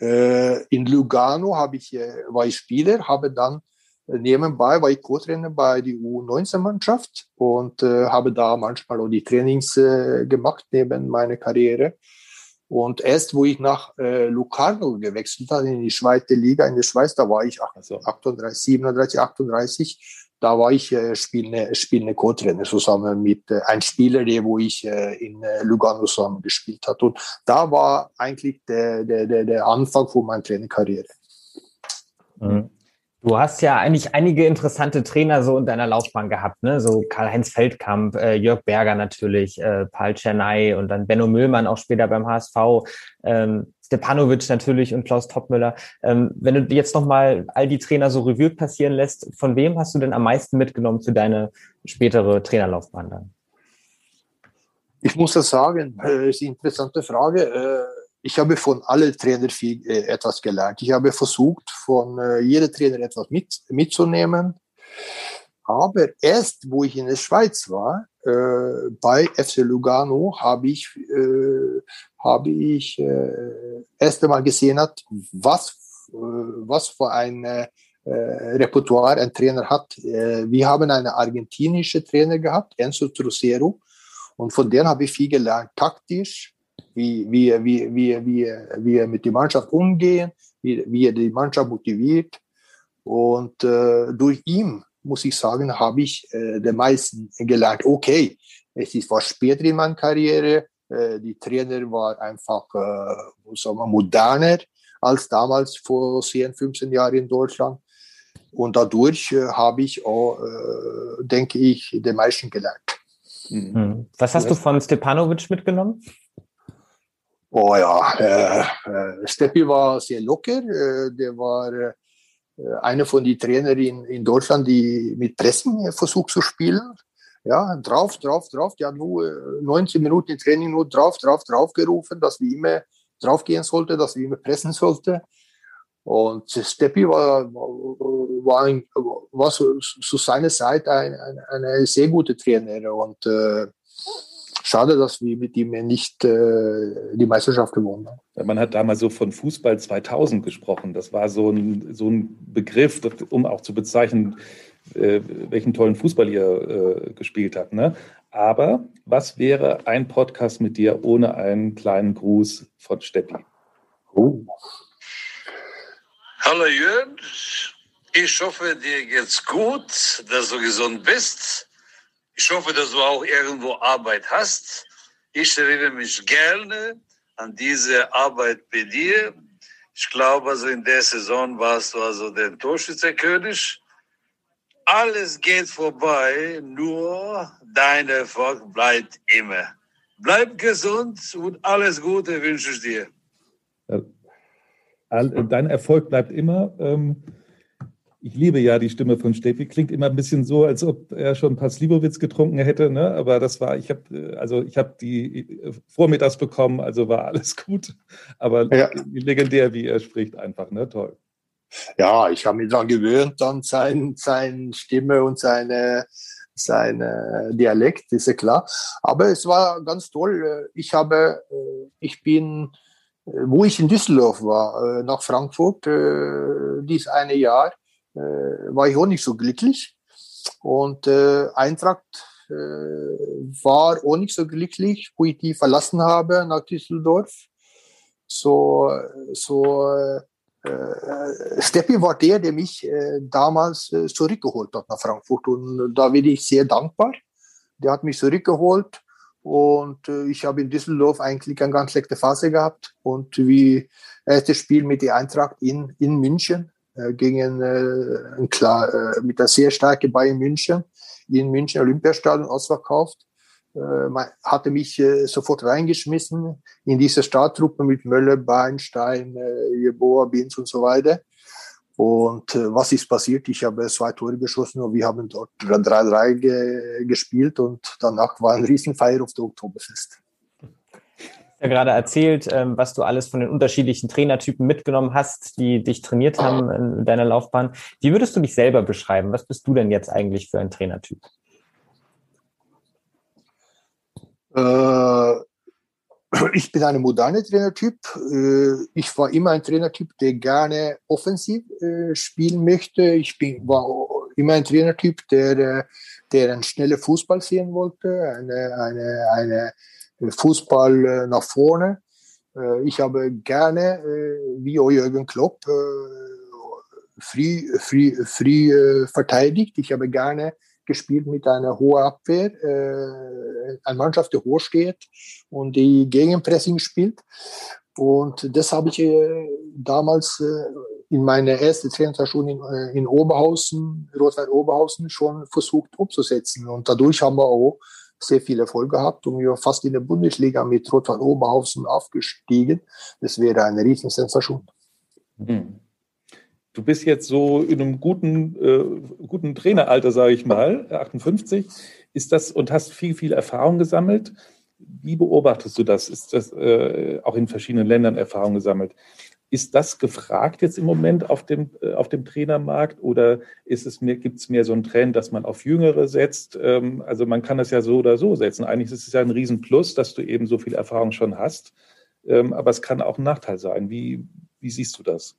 Speaker 4: Äh, in Lugano habe ich, äh, war ich Spieler, habe dann nebenbei war ich Co-Trainer bei der U19-Mannschaft und äh, habe da manchmal auch die Trainings äh, gemacht neben meiner Karriere. Und erst, wo ich nach äh, Locarno gewechselt habe, in die zweite Liga in der Schweiz, da war ich 38, 37, 38, da war ich äh, spielende, spielende Co-Trainer zusammen mit äh, einem Spieler, der, wo ich äh, in äh, Lugano zusammen gespielt hat. Und da war eigentlich der, der, der, der Anfang von meiner Trainerkarriere.
Speaker 3: Mhm. Du hast ja eigentlich einige interessante Trainer so in deiner Laufbahn gehabt, ne? So Karl-Heinz Feldkamp, äh, Jörg Berger natürlich, äh, Paul Czernay und dann Benno Müllmann auch später beim HSV, ähm, Stepanovic natürlich und Klaus Toppmüller. Ähm, wenn du jetzt nochmal all die Trainer so Revue passieren lässt, von wem hast du denn am meisten mitgenommen für deine spätere Trainerlaufbahn dann?
Speaker 4: Ich muss das sagen, äh, ist eine interessante Frage. Ich habe von allen Trainern viel, äh, etwas gelernt. Ich habe versucht, von äh, jedem Trainer etwas mit, mitzunehmen. Aber erst, wo ich in der Schweiz war, äh, bei FC Lugano, habe ich, äh, habe ich äh, erst einmal gesehen, hat, was, äh, was für ein äh, Repertoire ein Trainer hat. Äh, wir haben einen argentinischen Trainer gehabt, Enzo Trucero, und von dem habe ich viel gelernt, taktisch, wie, wie, wie, wie, wie, wie er mit der Mannschaft umgehen, wie, wie er die Mannschaft motiviert. Und äh, durch ihn, muss ich sagen, habe ich äh, den meisten gelernt. Okay, es ist was später in meiner Karriere. Äh, die Trainer war einfach äh, sagen wir, moderner als damals vor 10, 15 Jahren in Deutschland. Und dadurch äh, habe ich auch, äh, denke ich, den meisten gelernt.
Speaker 3: Hm. Was hast du von Stepanovic mitgenommen?
Speaker 4: Oh ja, äh, äh, Steppi war sehr locker. Der war äh, einer von den Trainern in, Deutschland, die mit Pressen versucht zu spielen. Ja, drauf, drauf, drauf. Die hat nur 19 äh, Minuten im Training nur drauf, drauf, drauf gerufen, dass wir immer drauf gehen sollten, dass wir immer pressen sollten. Und Steppi war, war, war zu, zu seiner Zeit ein, ein, ein, sehr guter Trainer und äh, Schade, dass wir mit ihm nicht äh, die Meisterschaft gewonnen haben.
Speaker 2: Man hat damals so von Fußball 2000 gesprochen. Das war so ein, so ein Begriff, um auch zu bezeichnen, äh, welchen tollen Fußball ihr äh, gespielt habt. Ne? Aber was wäre ein Podcast mit dir ohne einen kleinen Gruß von Steppi?
Speaker 4: Oh.
Speaker 7: Hallo Jürgen, ich hoffe, dir geht's gut, dass du gesund bist. Ich hoffe, dass du auch irgendwo Arbeit hast. Ich erinnere mich gerne an diese Arbeit bei dir. Ich glaube, also in der Saison warst du also der Torschützerkönig. Alles geht vorbei, nur dein Erfolg bleibt immer. Bleib gesund und alles Gute wünsche ich dir.
Speaker 2: Dein Erfolg bleibt immer. Ähm, ich liebe ja die Stimme von Steffi. Klingt immer ein bisschen so, als ob er schon ein paar Slivovitz getrunken hätte. Ne? Aber das war, ich habe also ich habe die vormittags bekommen, also war alles <laughs> gut. Aber ja. legendär, wie er spricht, einfach, ne? Toll.
Speaker 4: Ja, ich habe mich daran gewöhnt an sein, seine Stimme und seine seine Dialekt, ist ja klar. Aber es war ganz toll. Ich habe, ich bin, wo ich in Düsseldorf war, nach Frankfurt, dies eine Jahr, äh, war ich auch nicht so glücklich. Und äh, Eintracht äh, war auch nicht so glücklich, wo ich die verlassen habe nach Düsseldorf. So, so äh, Steppi war der, der mich äh, damals äh, zurückgeholt hat nach Frankfurt. Und da bin ich sehr dankbar. Der hat mich zurückgeholt und äh, ich habe in Düsseldorf eigentlich eine ganz schlechte Phase gehabt. Und wie erstes Spiel mit der Eintracht in, in München äh, gegen äh, klar, äh, mit der sehr starken Bayern München in München Olympiastadion ausverkauft. Äh, man hatte mich äh, sofort reingeschmissen in diese Starttruppe mit Möller, Beinstein, äh, Jeboa, Binz und so weiter. Und äh, was ist passiert? Ich habe zwei Tore geschossen und wir haben dort 3-3 ge gespielt und danach war ein Riesenfeier auf der Oktoberfest
Speaker 3: ja gerade erzählt, ähm, was du alles von den unterschiedlichen Trainertypen mitgenommen hast, die dich trainiert haben in deiner Laufbahn. Wie würdest du dich selber beschreiben? Was bist du denn jetzt eigentlich für ein Trainertyp?
Speaker 4: Äh, ich bin ein moderner Trainertyp. Äh, ich war immer ein Trainertyp, der gerne offensiv äh, spielen möchte. Ich bin, war immer ein Trainertyp, der, der einen schnellen Fußball sehen wollte, eine, eine, eine Fußball äh, nach vorne. Äh, ich habe gerne, äh, wie Jürgen Klopp, free, free, free verteidigt. Ich habe gerne gespielt mit einer hohen Abwehr, äh, eine Mannschaft, die hoch steht und die Gegenpressing spielt. Und das habe ich äh, damals äh, in meiner ersten Trainerstation in, Oberhausen, Rot-Weiß Oberhausen, schon versucht umzusetzen. Und dadurch haben wir auch sehr viel Erfolg gehabt und wir fast in der Bundesliga mit Rotwein Oberhausen aufgestiegen. Das wäre eine Riesensensation.
Speaker 2: Hm. Du bist jetzt so in einem guten, äh, guten Traineralter, sage ich mal, 58. Ist das und hast viel, viel Erfahrung gesammelt. Wie beobachtest du das? Ist das äh, auch in verschiedenen Ländern Erfahrung gesammelt? Ist das gefragt jetzt im Moment auf dem, äh, auf dem Trainermarkt oder ist es mehr, gibt es mehr so einen Trend, dass man auf Jüngere setzt? Ähm, also man kann das ja so oder so setzen. Eigentlich ist es ja ein Riesenplus, dass du eben so viel Erfahrung schon hast. Ähm, aber es kann auch ein Nachteil sein. Wie, wie siehst du das?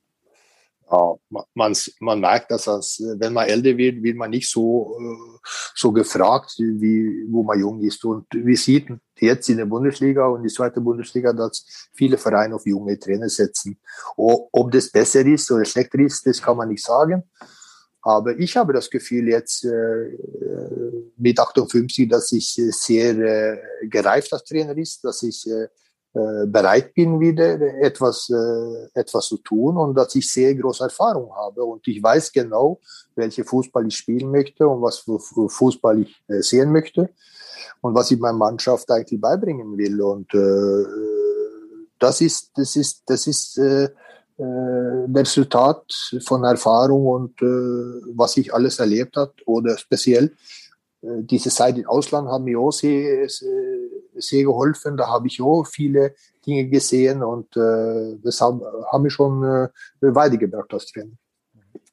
Speaker 4: Man, man merkt, dass das, wenn man älter wird, wird man nicht so, äh, so gefragt, wie wo man jung ist. Und wir sehen jetzt in der Bundesliga und die zweite Bundesliga, dass viele Vereine auf junge Trainer setzen. Ob das besser ist oder schlechter ist, das kann man nicht sagen. Aber ich habe das Gefühl jetzt äh, mit 58, dass ich sehr äh, gereift als Trainer ist, dass ich äh, äh, bereit bin, wieder etwas, äh, etwas zu tun und dass ich sehr große Erfahrung habe. Und ich weiß genau, welche Fußball ich spielen möchte und was für Fußball ich äh, sehen möchte und was ich meiner Mannschaft eigentlich beibringen will. Und äh, das ist, das ist, das ist äh, äh, Resultat von Erfahrung und äh, was ich alles erlebt habe oder speziell äh, diese Zeit im Ausland haben mir auch sehr, sehr geholfen. Da habe ich auch viele Dinge gesehen und äh, das haben, haben mich schon äh, weitergebracht als Trainer.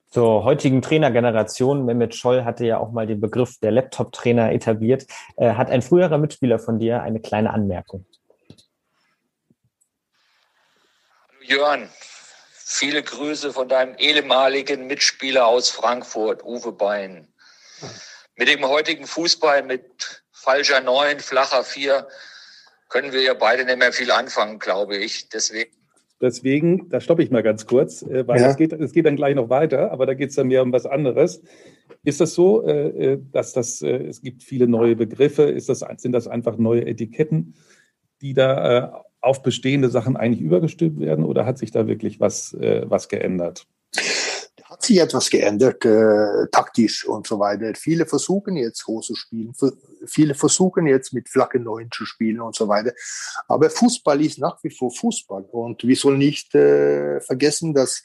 Speaker 3: Zur heutigen Trainergeneration, Mehmet Scholl hatte ja auch mal den Begriff der Laptop-Trainer etabliert. Äh, hat ein früherer Mitspieler von dir eine kleine Anmerkung?
Speaker 8: Jörn, viele Grüße von deinem ehemaligen Mitspieler aus Frankfurt, Uwe Bein. Mit dem heutigen Fußball mit falscher Neun, flacher Vier, können wir ja beide nicht mehr viel anfangen, glaube ich. Deswegen.
Speaker 2: Deswegen, da stoppe ich mal ganz kurz, äh, weil ja. es, geht, es geht dann gleich noch weiter, aber da geht es dann mehr um was anderes. Ist das so, äh, äh, dass das, es gibt viele neue Begriffe? Ist das, sind das einfach neue Etiketten, die da auf bestehende Sachen eigentlich übergestülpt werden oder hat sich da wirklich was, was geändert?
Speaker 4: Hat sich etwas geändert, äh, taktisch und so weiter. Viele versuchen jetzt hoch zu spielen, viele versuchen jetzt mit flachen Neun zu spielen und so weiter. Aber Fußball ist nach wie vor Fußball und wir sollen nicht äh, vergessen, dass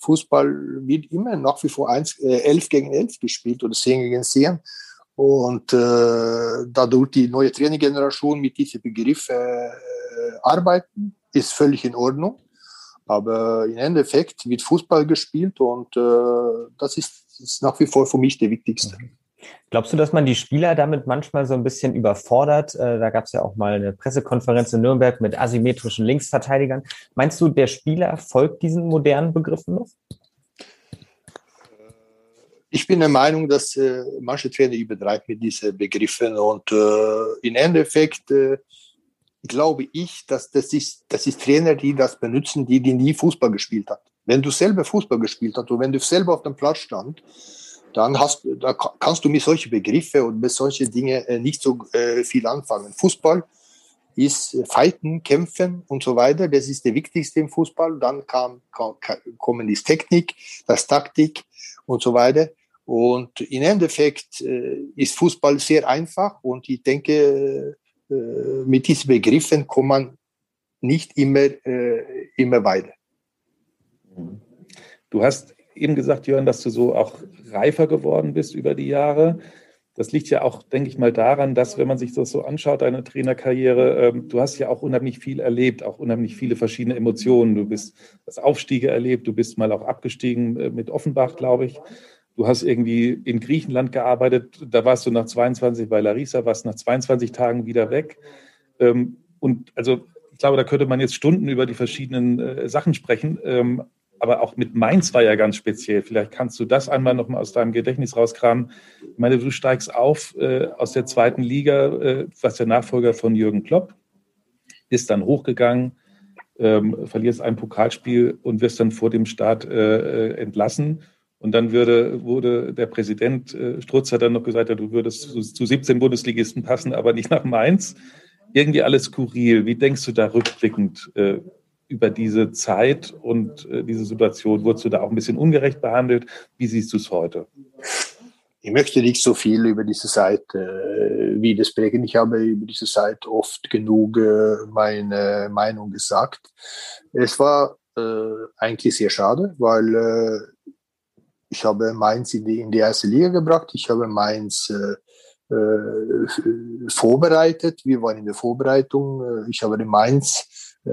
Speaker 4: Fußball wird immer nach wie vor eins, äh, 11 gegen 11 gespielt oder 10 gegen 10. Und äh, dadurch die neue Trainergeneration mit diesem Begriff äh, arbeiten, ist völlig in Ordnung. Aber im Endeffekt wird Fußball gespielt und äh, das ist, ist, nach wie vor für mich der wichtigste. Mhm.
Speaker 3: Glaubst du, dass man die Spieler damit manchmal so ein bisschen überfordert? Äh, da gab es ja auch mal eine Pressekonferenz in Nürnberg mit asymmetrischen Linksverteidigern. Meinst du, der Spieler folgt diesen modernen Begriffen noch?
Speaker 4: Ich bin der Meinung, dass äh, manche Trainer übertreiben mit diesen Begriffen und äh, im Endeffekt äh, glaube ich, dass das ist, das ist Trainer, die das benutzen, die, die nie Fußball gespielt hat. Wenn du selber Fußball gespielt hast und wenn du selber auf dem Platz stand, dann hast, da kannst du mit solchen Begriffen und mit solchen Dingen äh, nicht so äh, viel anfangen. Fußball ist äh, Fighten, Kämpfen und so weiter. Das ist der wichtigste im Fußball. Dann kam, kommen die Technik, das Taktik und so weiter. Und im Endeffekt ist Fußball sehr einfach und ich denke, mit diesen Begriffen kommt man nicht immer, äh, immer weiter.
Speaker 2: Du hast eben gesagt, Jörn, dass du so auch reifer geworden bist über die Jahre. Das liegt ja auch, denke ich mal, daran, dass, wenn man sich das so anschaut, deine Trainerkarriere, ähm, du hast ja auch unheimlich viel erlebt, auch unheimlich viele verschiedene Emotionen. Du bist das Aufstiege erlebt, du bist mal auch abgestiegen äh, mit Offenbach, glaube ich. Du hast irgendwie in Griechenland gearbeitet, da warst du nach 22 bei Larissa, warst nach 22 Tagen wieder weg. Ähm, und also ich glaube, da könnte man jetzt Stunden über die verschiedenen äh, Sachen sprechen. Ähm, aber auch mit Mainz war ja ganz speziell. Vielleicht kannst du das einmal nochmal aus deinem Gedächtnis rauskramen. Ich meine, du steigst auf äh, aus der zweiten Liga, äh, was der Nachfolger von Jürgen Klopp, ist dann hochgegangen, ähm, verlierst ein Pokalspiel und wirst dann vor dem Start entlassen. Und dann würde, wurde der Präsident äh, Strutz hat dann noch gesagt, ja, du würdest zu, zu 17 Bundesligisten passen, aber nicht nach Mainz. Irgendwie alles skurril. Wie denkst du da rückblickend äh, über diese Zeit und äh, diese Situation? Wurdest du da auch ein bisschen ungerecht behandelt? Wie siehst du es heute?
Speaker 4: Ich möchte nicht so viel über diese Zeit äh, widersprechen. Ich habe über diese Zeit oft genug äh, meine Meinung gesagt. Es war äh, eigentlich sehr schade, weil äh, ich habe Mainz in die, in die erste Liga gebracht. Ich habe Mainz äh, äh, vorbereitet. Wir waren in der Vorbereitung. Ich habe in Mainz äh,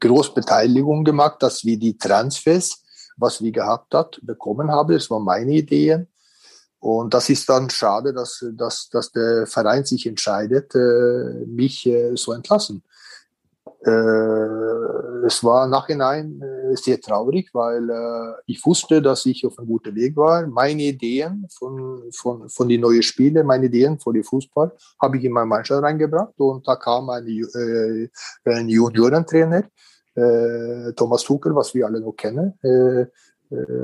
Speaker 4: Großbeteiligung gemacht, dass wir die Transfers, was wir gehabt hat, bekommen haben. Das waren meine Ideen. Und das ist dann schade, dass, dass, dass der Verein sich entscheidet, äh, mich äh, so entlassen. Äh, es war nachhinein äh, sehr traurig, weil äh, ich wusste, dass ich auf einem guten Weg war. Meine Ideen von, von, von den neuen Spielen, meine Ideen für den Fußball, habe ich in meine Mannschaft reingebracht. Und da kam ein, äh, ein Juniorentrainer, äh, Thomas Tuchel, was wir alle noch kennen, äh,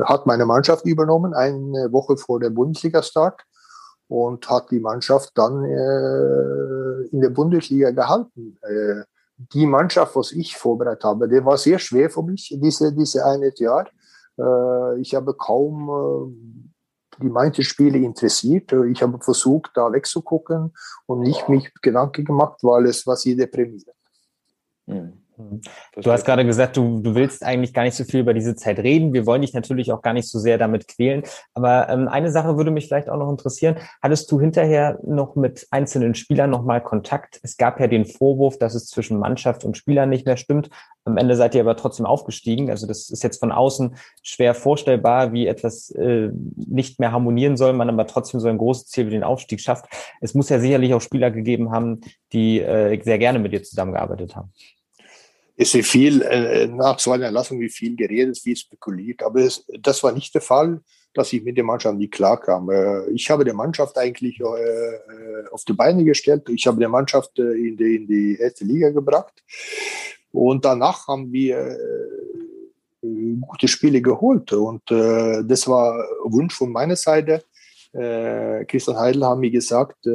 Speaker 4: hat meine Mannschaft übernommen, eine Woche vor der Bundesliga-Start und hat die Mannschaft dann in der Bundesliga gehalten. Die Mannschaft, was ich vorbereitet habe, der war sehr schwer für mich, diese, diese eine Jahr. Äh, ich habe kaum äh, die meisten Spiele interessiert. Ich habe versucht, da wegzugucken und nicht mich Gedanken gemacht, weil es war sehr deprimierend.
Speaker 3: Mhm. Du hast gerade gesagt, du, du willst eigentlich gar nicht so viel über diese Zeit reden. Wir wollen dich natürlich auch gar nicht so sehr damit quälen. Aber ähm, eine Sache würde mich vielleicht auch noch interessieren. Hattest du hinterher noch mit einzelnen Spielern nochmal Kontakt? Es gab ja den Vorwurf, dass es zwischen Mannschaft und Spielern nicht mehr stimmt. Am Ende seid ihr aber trotzdem aufgestiegen. Also das ist jetzt von außen schwer vorstellbar, wie etwas äh, nicht mehr harmonieren soll, man aber trotzdem so ein großes Ziel wie den Aufstieg schafft. Es muss ja sicherlich auch Spieler gegeben haben, die äh, sehr gerne mit dir zusammengearbeitet haben.
Speaker 4: Es ist viel, äh, nach so einer Erlassung wie viel geredet, viel spekuliert, aber es, das war nicht der Fall, dass ich mit der Mannschaft nicht klarkam. Äh, ich habe die Mannschaft eigentlich äh, äh, auf die Beine gestellt. Ich habe die Mannschaft in, die, in die erste Liga gebracht. Und danach haben wir gute Spiele geholt. Und das war Wunsch von meiner Seite. Christian Heidel haben mir gesagt,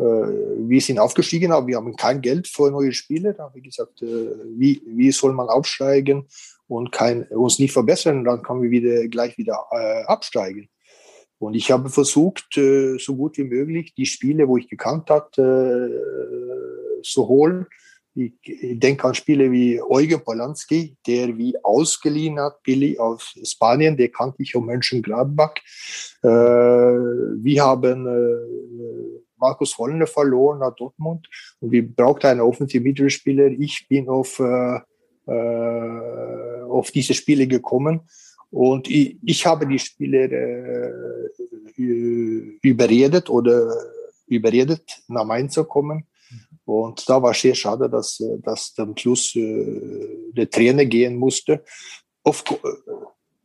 Speaker 4: wir sind aufgestiegen, aber wir haben kein Geld für neue Spiele. Da habe ich gesagt, äh, wie, wie soll man aufsteigen und kein, uns nicht verbessern, dann können wir wieder, gleich wieder äh, absteigen. Und ich habe versucht, äh, so gut wie möglich die Spiele, wo ich gekannt hatte, äh, zu holen. Ich, ich denke an Spiele wie Eugen Polanski, der wie ausgeliehen hat, Billy aus Spanien, der kannte ich um Mönchengladbach. Äh, wir haben äh, Markus Hollner verloren nach Dortmund und wir brauchten einen offensiven Mittelspieler. Ich bin auf, äh, äh, auf diese Spiele gekommen und ich, ich habe die Spieler äh, überredet oder überredet, nach Mainz zu kommen. Und da war sehr schade, dass, dass am Schluss äh, der Trainer gehen musste. Auf, äh,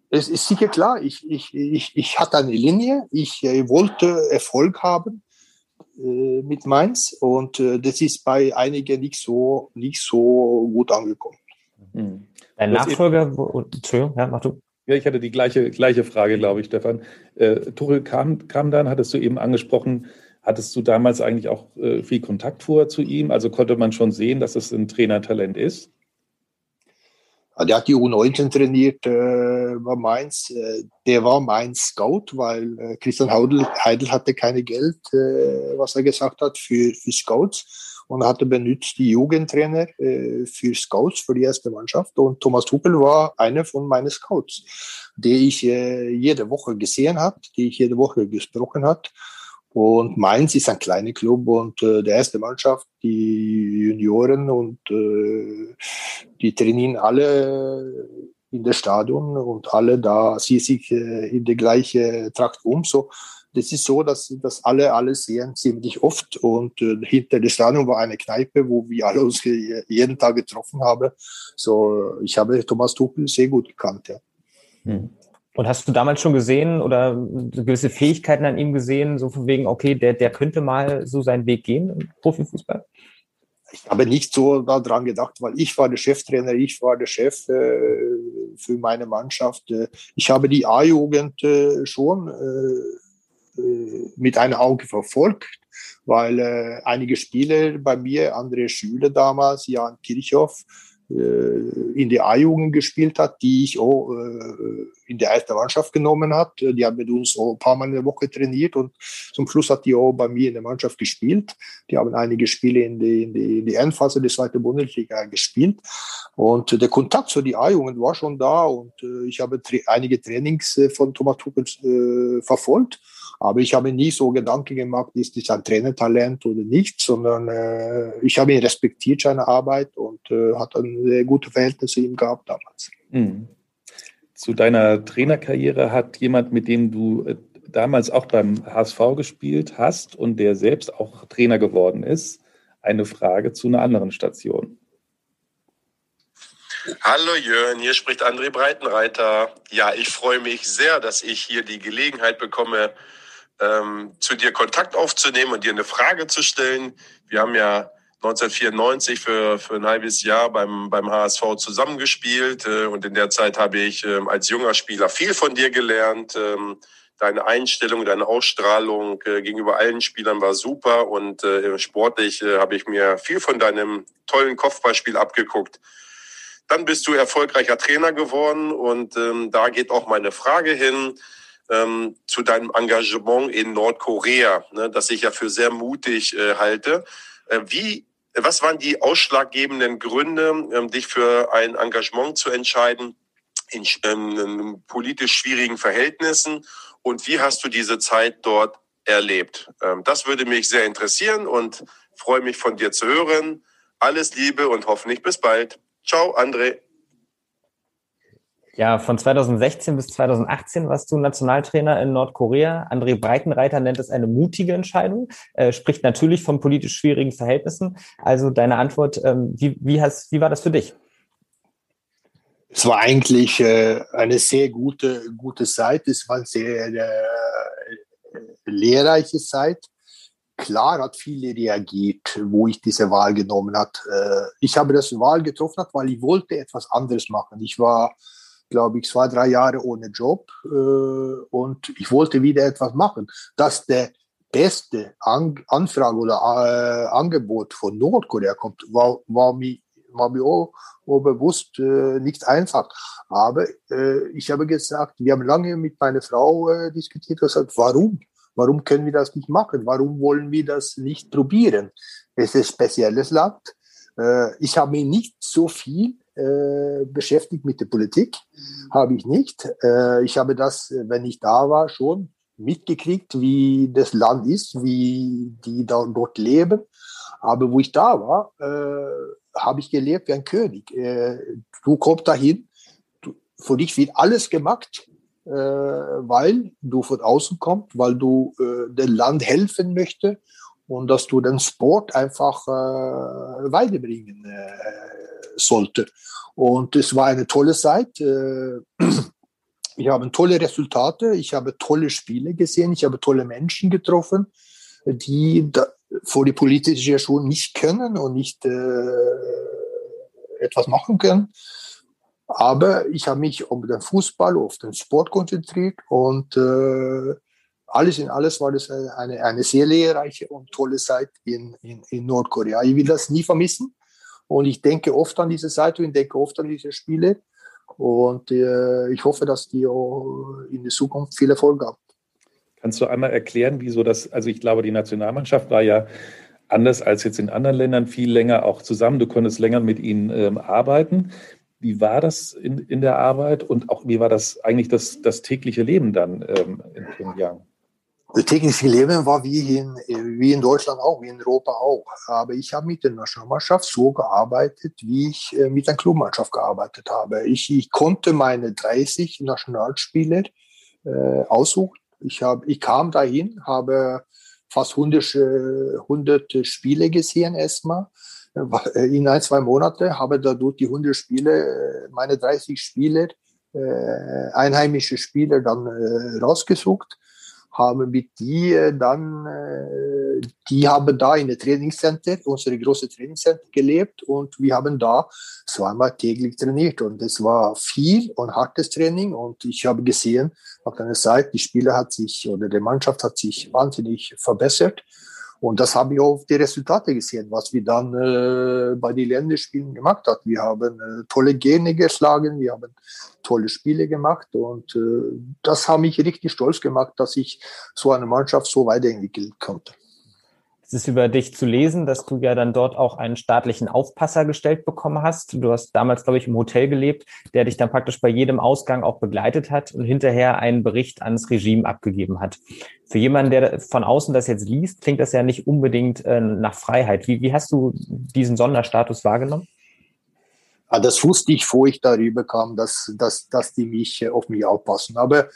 Speaker 4: es ist sicher klar, ich, ich, ich, ich hatte eine Linie, ich äh, wollte Erfolg haben äh, mit Mainz und äh, das ist bei einigen nicht so, nicht so gut angekommen.
Speaker 3: Mhm. Dein Nachfolger, wo, Entschuldigung, ja, mach du.
Speaker 2: Ja, ich hatte die gleiche, gleiche Frage, glaube ich, Stefan. Äh, Tuchel kam, kam dann, hattest du eben angesprochen, hattest du damals eigentlich auch äh, viel Kontakt vor zu ihm? Also konnte man schon sehen, dass es ein Trainertalent ist?
Speaker 4: Der hat die U19 trainiert äh, bei Mainz. Äh, der war mein Scout, weil äh, Christian Heidel, Heidel hatte keine Geld, äh, was er gesagt hat, für, für Scouts. Und er hatte benutzt die Jugendtrainer äh, für Scouts, für die erste Mannschaft. Und Thomas Tuchel war einer von meinen Scouts, die ich äh, jede Woche gesehen habe, die ich jede Woche gesprochen hat. Und Mainz ist ein kleiner Club und äh, der erste Mannschaft, die Junioren und äh, die trainieren alle in der Stadion und alle da sie sich äh, in der gleichen Trakt um. So, das ist so, dass, dass alle alles sehen ziemlich oft und äh, hinter der Stadion war eine Kneipe, wo wir alle uns jeden Tag getroffen haben. So, ich habe Thomas Tuchel sehr gut gekannt. Ja.
Speaker 3: Hm. Und hast du damals schon gesehen oder gewisse Fähigkeiten an ihm gesehen, so von wegen, okay, der, der könnte mal so seinen Weg gehen im Profifußball?
Speaker 4: Ich habe nicht so daran gedacht, weil ich war der Cheftrainer, ich war der Chef äh, für meine Mannschaft. Äh, ich habe die A-Jugend äh, schon äh, äh, mit einem Auge verfolgt, weil äh, einige Spieler bei mir, andere Schüler damals, Jan Kirchhoff, in der A-Jugend gespielt hat, die ich auch äh, in der ersten Mannschaft genommen hat. Die haben mit uns auch ein paar Mal in der Woche trainiert und zum Schluss hat die auch bei mir in der Mannschaft gespielt. Die haben einige Spiele in die, in die, in die Endphase der zweiten Bundesliga gespielt. Und der Kontakt zu den A-Jugend war schon da und äh, ich habe einige Trainings von Thomas Tuchel verfolgt. Aber ich habe nie so Gedanken gemacht, ist das ein Trainertalent oder nicht, sondern äh, ich habe ihn respektiert, seine Arbeit und äh, hat ein sehr gutes Verhältnis zu ihm gehabt damals. Mhm.
Speaker 2: Zu deiner Trainerkarriere hat jemand, mit dem du äh, damals auch beim HSV gespielt hast und der selbst auch Trainer geworden ist, eine Frage zu einer anderen Station.
Speaker 9: Hallo Jörn, hier spricht André Breitenreiter. Ja, ich freue mich sehr, dass ich hier die Gelegenheit bekomme, ähm, zu dir Kontakt aufzunehmen und dir eine Frage zu stellen. Wir haben ja 1994 für, für ein halbes Jahr beim, beim HSV zusammengespielt äh, und in der Zeit habe ich äh, als junger Spieler viel von dir gelernt. Ähm, deine Einstellung, deine Ausstrahlung äh, gegenüber allen Spielern war super und äh, sportlich äh, habe ich mir viel von deinem tollen Kopfballspiel abgeguckt. Dann bist du erfolgreicher Trainer geworden und ähm, da geht auch meine Frage hin ähm, zu deinem Engagement in Nordkorea, ne, das ich ja für sehr mutig äh, halte. Äh, wie, was waren die ausschlaggebenden Gründe, ähm, dich für ein Engagement zu entscheiden in, ähm, in politisch schwierigen Verhältnissen? Und wie hast du diese Zeit dort erlebt? Ähm, das würde mich sehr interessieren und freue mich von dir zu hören. Alles Liebe und hoffentlich bis bald. Ciao, André.
Speaker 3: Ja, von 2016 bis 2018 warst du Nationaltrainer in Nordkorea. André Breitenreiter nennt es eine mutige Entscheidung, äh, spricht natürlich von politisch schwierigen Verhältnissen. Also deine Antwort, ähm, wie, wie, hast, wie war das für dich?
Speaker 4: Es war eigentlich äh, eine sehr gute, gute Zeit. Es war eine sehr äh, lehrreiche Zeit. Klar hat viele reagiert, wo ich diese Wahl genommen habe. Äh, ich habe das Wahl getroffen, weil ich wollte etwas anderes machen. Ich war, glaube ich, zwei, drei Jahre ohne Job äh, und ich wollte wieder etwas machen. Dass der beste An Anfrage oder äh, Angebot von Nordkorea kommt, war, war mir war mir auch, auch bewusst äh, nicht einfach. Aber äh, ich habe gesagt, wir haben lange mit meiner Frau äh, diskutiert gesagt, warum? Warum können wir das nicht machen? Warum wollen wir das nicht probieren? Es ist ein spezielles Land. Äh, ich habe mich nicht so viel äh, beschäftigt mit der Politik, habe ich nicht. Äh, ich habe das, wenn ich da war, schon mitgekriegt, wie das Land ist, wie die da dort leben. Aber wo ich da war, äh, habe ich gelebt wie ein König. Äh, du kommst dahin, du, für dich wird alles gemacht, äh, weil du von außen kommst, weil du dem Land helfen möchtest und dass du den Sport einfach äh, weiterbringen äh, sollte. Und es war eine tolle Zeit. Äh, <clears throat> ich habe tolle Resultate, ich habe tolle Spiele gesehen, ich habe tolle Menschen getroffen, die vor die politische schon nicht können und nicht äh, etwas machen können. Aber ich habe mich auf den Fußball, auf den Sport konzentriert und äh, alles in alles war das eine, eine sehr lehrreiche und tolle Zeit in, in, in Nordkorea. Ich will das nie vermissen und ich denke oft an diese und ich denke oft an diese Spiele und äh, ich hoffe, dass die auch in der Zukunft viel Erfolg haben.
Speaker 2: Kannst du einmal erklären, wieso das, also ich glaube, die Nationalmannschaft war ja anders als jetzt in anderen Ländern viel länger auch zusammen. Du konntest länger mit ihnen ähm, arbeiten. Wie war das in, in der Arbeit und auch wie war das eigentlich das, das tägliche Leben dann ähm, in Pyongyang?
Speaker 4: Das tägliche Leben war wie in, wie in Deutschland auch, wie in Europa auch. Aber ich habe mit der Nationalmannschaft so gearbeitet, wie ich äh, mit der Clubmannschaft gearbeitet habe. Ich, ich konnte meine 30 Nationalspieler äh, aussuchen ich, hab, ich kam dahin, habe fast 100, 100 Spiele gesehen erstmal äh, in ein, zwei Monate, habe dadurch die 100 Spiele, äh, meine 30 Spiele, äh, einheimische Spieler dann äh, rausgesucht haben mit die dann, äh, die haben da in der Trainingscenter, unsere große Trainingscenter gelebt und wir haben da zweimal täglich trainiert. Und es war viel und hartes Training und ich habe gesehen, auf einer Seite, die Spieler hat sich oder die Mannschaft hat sich wahnsinnig verbessert und das habe ich auch auf die Resultate gesehen, was wir dann äh, bei den Länderspielen gemacht haben. Wir haben äh, tolle Gene geschlagen, wir haben tolle Spiele gemacht und äh, das hat mich richtig stolz gemacht, dass ich so eine Mannschaft so weiterentwickeln konnte.
Speaker 3: Es ist über dich zu lesen, dass du ja dann dort auch einen staatlichen Aufpasser gestellt bekommen hast. Du hast damals, glaube ich, im Hotel gelebt, der dich dann praktisch bei jedem Ausgang auch begleitet hat und hinterher einen Bericht ans Regime abgegeben hat. Für jemanden, der von außen das jetzt liest, klingt das ja nicht unbedingt äh, nach Freiheit. Wie, wie hast du diesen Sonderstatus wahrgenommen?
Speaker 4: Ah, das wusste ich, wo ich darüber kam, dass, dass, dass die mich äh, auf mich aufpassen. Aber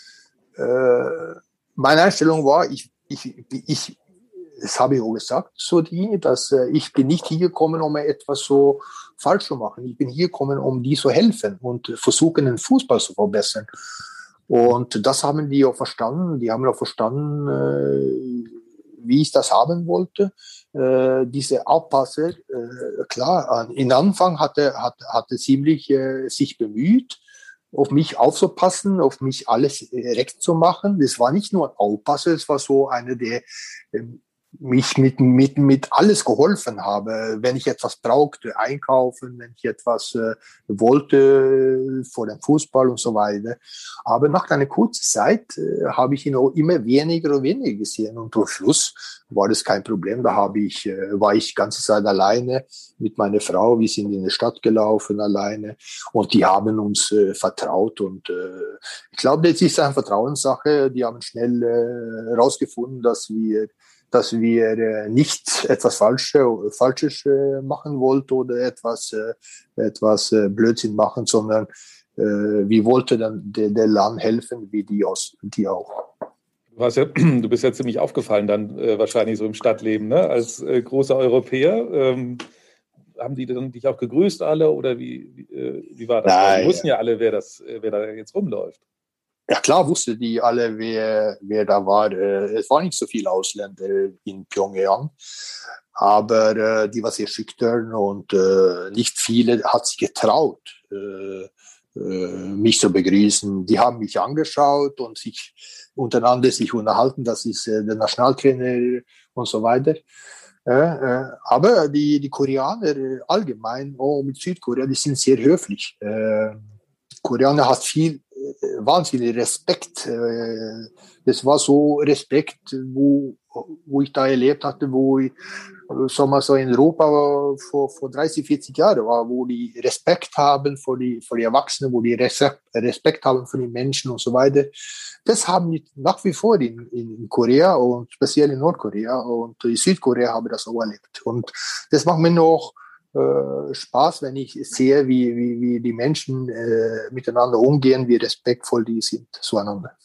Speaker 4: äh, meine Einstellung war, ich, ich, ich, das habe ich auch gesagt zu die, dass äh, ich bin nicht hier gekommen, um etwas so falsch zu machen. Ich bin hier gekommen, um die zu helfen und versuchen, den Fußball zu verbessern. Und das haben die auch verstanden. Die haben auch verstanden, äh, wie ich das haben wollte. Äh, diese Aufpasser, äh, klar, in Anfang hatte, hatte, hatte ziemlich äh, sich bemüht, auf mich aufzupassen, auf mich alles recht zu machen. Das war nicht nur ein Aufpasser, es war so eine der ähm, mich mit, mit, mit alles geholfen habe. Wenn ich etwas brauchte, einkaufen, wenn ich etwas äh, wollte vor dem Fußball und so weiter. Aber nach einer kurzen Zeit äh, habe ich ihn auch immer weniger und weniger gesehen. Und zum Schluss war das kein Problem. Da habe ich, äh, war ich ganze Zeit alleine mit meiner Frau. Wir sind in die Stadt gelaufen alleine und die haben uns äh, vertraut. Und äh, ich glaube, das ist eine Vertrauenssache. Die haben schnell äh, herausgefunden, dass wir dass wir äh, nicht etwas Falsche, Falsches äh, machen wollten oder etwas, äh, etwas Blödsinn machen, sondern wir wollten dann der, der Land helfen, wie die, aus, die auch.
Speaker 2: Du, hast ja, <clears throat> du bist ja ziemlich aufgefallen dann wahrscheinlich so im Stadtleben, ne? als großer Europäer. Ähm, haben die dann dich auch gegrüßt alle oder wie, wie, äh, wie war das?
Speaker 4: Nein.
Speaker 2: Die wussten ja alle, wer, das, wer da jetzt rumläuft.
Speaker 4: Ja klar wusste die alle, wer, wer da war. Äh, Es waren nicht so viele Ausländer in Pyongyang, aber äh, die war sehr schüchtern und äh, nicht viele hat sich getraut, mich zu begrüßen. Die haben mich angeschaut und sich untereinander sich unterhalten. Das ist der Nationaltrainer und so weiter. Aber die, die Koreaner allgemein, auch mit Südkorea, die sind sehr höflich. Koreaner hat viel, wahnsinnig Respekt. Äh, das war so Respekt, wo, wo ich da erlebt hatte, wo ich, sagen wir so in Europa vor, vor 30, 40 Jahren war, wo die Respekt haben vor die, vor die Erwachsenen, wo die Respekt haben für die Menschen und so weiter. Das haben die nach wie vor in, in Korea und speziell in Nordkorea und in Südkorea habe ich das auch erlebt. Und das macht mir noch äh, Spaß, wenn ich sehe, wie, wie, wie die Menschen äh, miteinander umgehen, wie respektvoll die sind zueinander.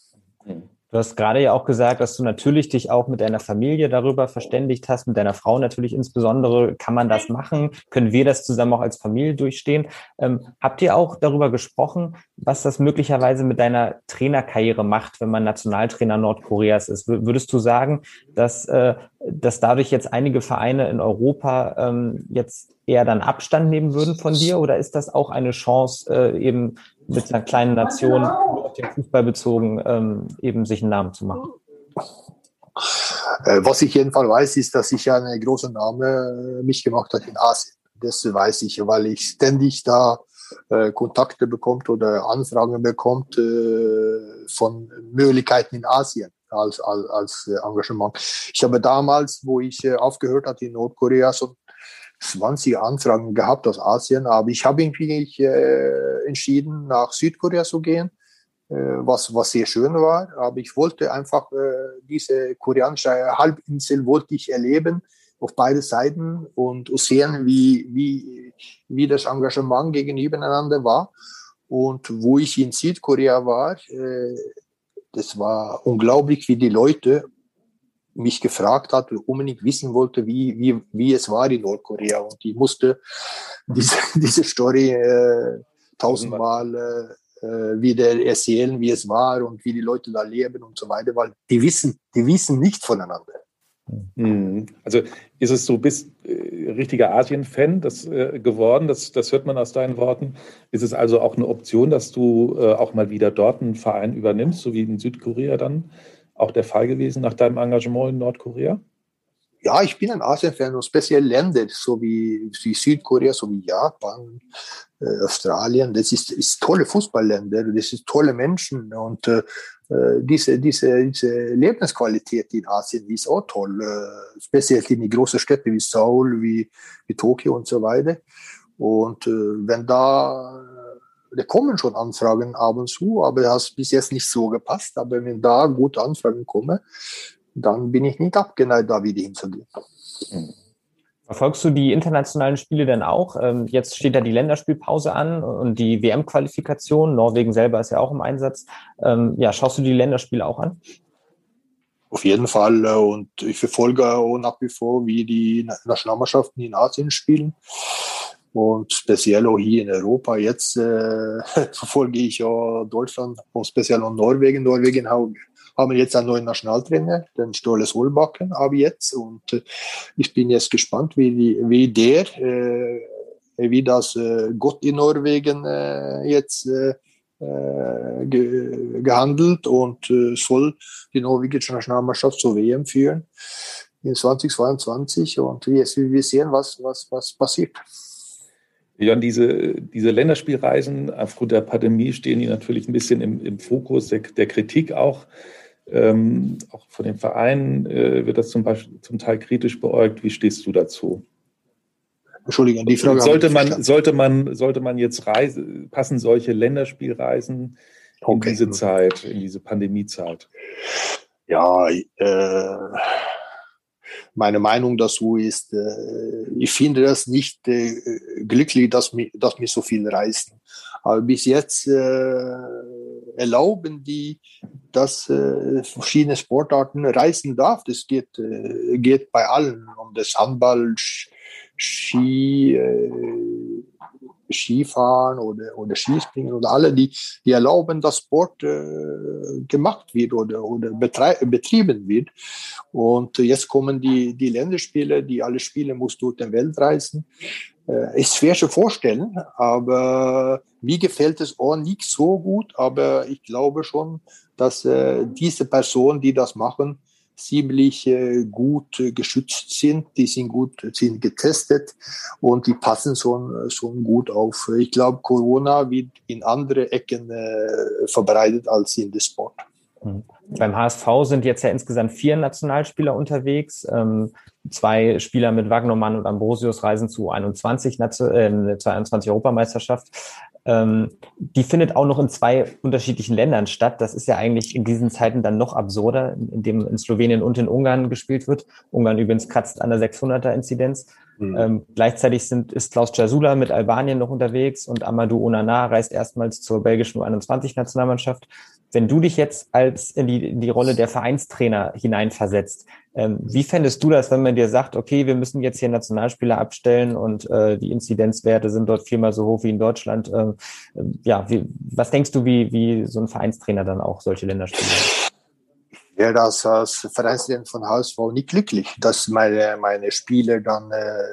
Speaker 3: Du hast gerade ja auch gesagt, dass du natürlich dich auch mit deiner Familie darüber verständigt hast, mit deiner Frau natürlich insbesondere. Kann man das machen? Können wir das zusammen auch als Familie durchstehen? Ähm, habt ihr auch darüber gesprochen, was das möglicherweise mit deiner Trainerkarriere macht, wenn man Nationaltrainer Nordkoreas ist? W würdest du sagen, dass, äh, dass dadurch jetzt einige Vereine in Europa ähm, jetzt eher dann Abstand nehmen würden von dir? Oder ist das auch eine Chance, äh, eben mit einer kleinen Nation nur auf den Fußball bezogen ähm, eben sich einen Namen zu machen?
Speaker 4: Äh, was ich jedenfalls weiß, ist, dass ich einen großen Name äh, mich gemacht hat in Asien. Das weiß ich, weil ich ständig da äh, Kontakte bekommt oder Anfragen bekommt äh, von Möglichkeiten in Asien als, als, als Engagement. Ich habe damals, wo ich äh, aufgehört hatte in Nordkorea, so 20 Anfragen gehabt aus Asien, aber ich habe irgendwie äh, entschieden, nach Südkorea zu gehen, äh, was, was sehr schön war. Aber ich wollte einfach äh, diese koreanische Halbinsel wollte ich erleben auf beide Seiten und sehen, wie, wie, wie das Engagement gegenübereinander war. Und wo ich in Südkorea war, äh, das war unglaublich, wie die Leute mich gefragt hat und unbedingt wissen wollte, wie, wie, wie es war in Nordkorea. Und ich musste diese, <laughs> diese Story äh, tausendmal äh, äh, wieder erzählen, wie es war und wie die Leute da leben und so weiter, weil die wissen, die wissen nicht voneinander.
Speaker 2: Mhm. Also ist es so, bist äh, richtiger Asien-Fan das, äh, geworden, das, das hört man aus deinen Worten. Ist es also auch eine Option, dass du äh, auch mal wieder dort einen Verein übernimmst, so wie in Südkorea dann auch der Fall gewesen nach deinem Engagement in Nordkorea?
Speaker 4: Ja, ich bin ein Asien-Fan und speziell Länder, so wie, wie Südkorea, so wie Japan, äh, Australien. Das ist, ist tolle Fußballländer, das ist tolle Menschen und äh, diese, diese, diese Lebensqualität in Asien ist auch toll, äh, speziell in die großen Städte wie Seoul, wie, wie Tokio und so weiter. Und äh, wenn da da kommen schon Anfragen ab und zu, aber das hat bis jetzt nicht so gepasst. Aber wenn da gute Anfragen kommen, dann bin ich nicht abgeneigt, da wieder hinzugehen.
Speaker 3: Verfolgst du die internationalen Spiele denn auch? Ähm, jetzt steht ja die Länderspielpause an und die WM-Qualifikation. Norwegen selber ist ja auch im Einsatz. Ähm, ja, schaust du die Länderspiele auch an?
Speaker 4: Auf jeden Fall. äh, Und ich verfolge auch nach wie vor, wie die Nationalmannschaften in Asien spielen. Und speziell auch hier in Europa. Jetzt äh, <laughs> verfolge ich ja Deutschland und speziell auch Norwegen. Norwegen haben, jetzt einen neuen Nationaltrainer, den Ståle Solbakken, aber jetzt. Und äh, ich bin jetzt gespannt, wie, die, wie der, äh, wie das äh, Gott in Norwegen äh, jetzt äh, äh, ge gehandelt und äh, soll die norwegische Nationalmannschaft zur WM führen in 2022. Und wir, wir sehen, was, was, was passiert.
Speaker 2: Jan, diese, diese Länderspielreisen aufgrund der Pandemie stehen die natürlich ein bisschen im, im Fokus der, der Kritik auch. Ähm, auch von den Vereinen äh, wird das zum Beispiel zum Teil kritisch beäugt. Wie stehst du dazu?
Speaker 4: Entschuldigung, die Frage.
Speaker 2: Sollte man, sollte man, sollte man jetzt Reise, passen solche Länderspielreisen in
Speaker 4: Okay.
Speaker 2: diese Zeit, in diese Pandemiezeit?
Speaker 4: Ja, äh, meine Meinung dazu ist, äh, ich finde das nicht äh, glücklich, dass mir, dass mir so viel reisen. Aber bis jetzt äh, erlauben die, dass äh, verschiedene Sportarten reisen darf. Das geht, äh, geht bei allen, um das Handball, Ski, äh, Skifahren oder, oder Skispringen oder alle, die, die erlauben, dass Sport äh, gemacht wird oder, oder betrieben wird. Und jetzt kommen die, die Länderspiele, die alle Spiele muss durch den Welt reisen. Äh, ist schwer zu vorstellen, aber mir gefällt es auch nicht so gut, aber ich glaube schon, dass äh, diese Personen, die das machen, ziemlich äh, gut äh, geschützt sind. Die sind gut, sind getestet und die passen schon, schon gut auf. Ich glaube, Corona wird in andere Ecken äh, verbreitet als in der Sport.
Speaker 3: Mhm. Beim HSV sind jetzt ja insgesamt vier Nationalspieler unterwegs. Ähm, zwei Spieler mit Wagnermann und Ambrosius reisen zu 21, äh, zur 21 Europameisterschaft. Ähm, die findet auch noch in zwei unterschiedlichen Ländern statt. Das ist ja eigentlich in diesen Zeiten dann noch absurder, indem in Slowenien und in Ungarn gespielt wird. Ungarn übrigens kratzt an der 600er-Inzidenz. Mhm. Ähm, gleichzeitig sind, ist Klaus Jasula mit Albanien noch unterwegs und Amadou Onana reist erstmals zur belgischen U21-Nationalmannschaft. Wenn du dich jetzt als in die, in die Rolle der Vereinstrainer hineinversetzt, ähm, wie fändest du das, wenn man dir sagt, okay, wir müssen jetzt hier Nationalspieler abstellen und äh, die Inzidenzwerte sind dort viermal so hoch wie in Deutschland? Ähm, ja, wie, was denkst du, wie, wie so ein Vereinstrainer dann auch solche Länderspiele?
Speaker 4: wäre das als Vereinstrainer von HSV nicht glücklich, dass meine, meine Spieler dann äh,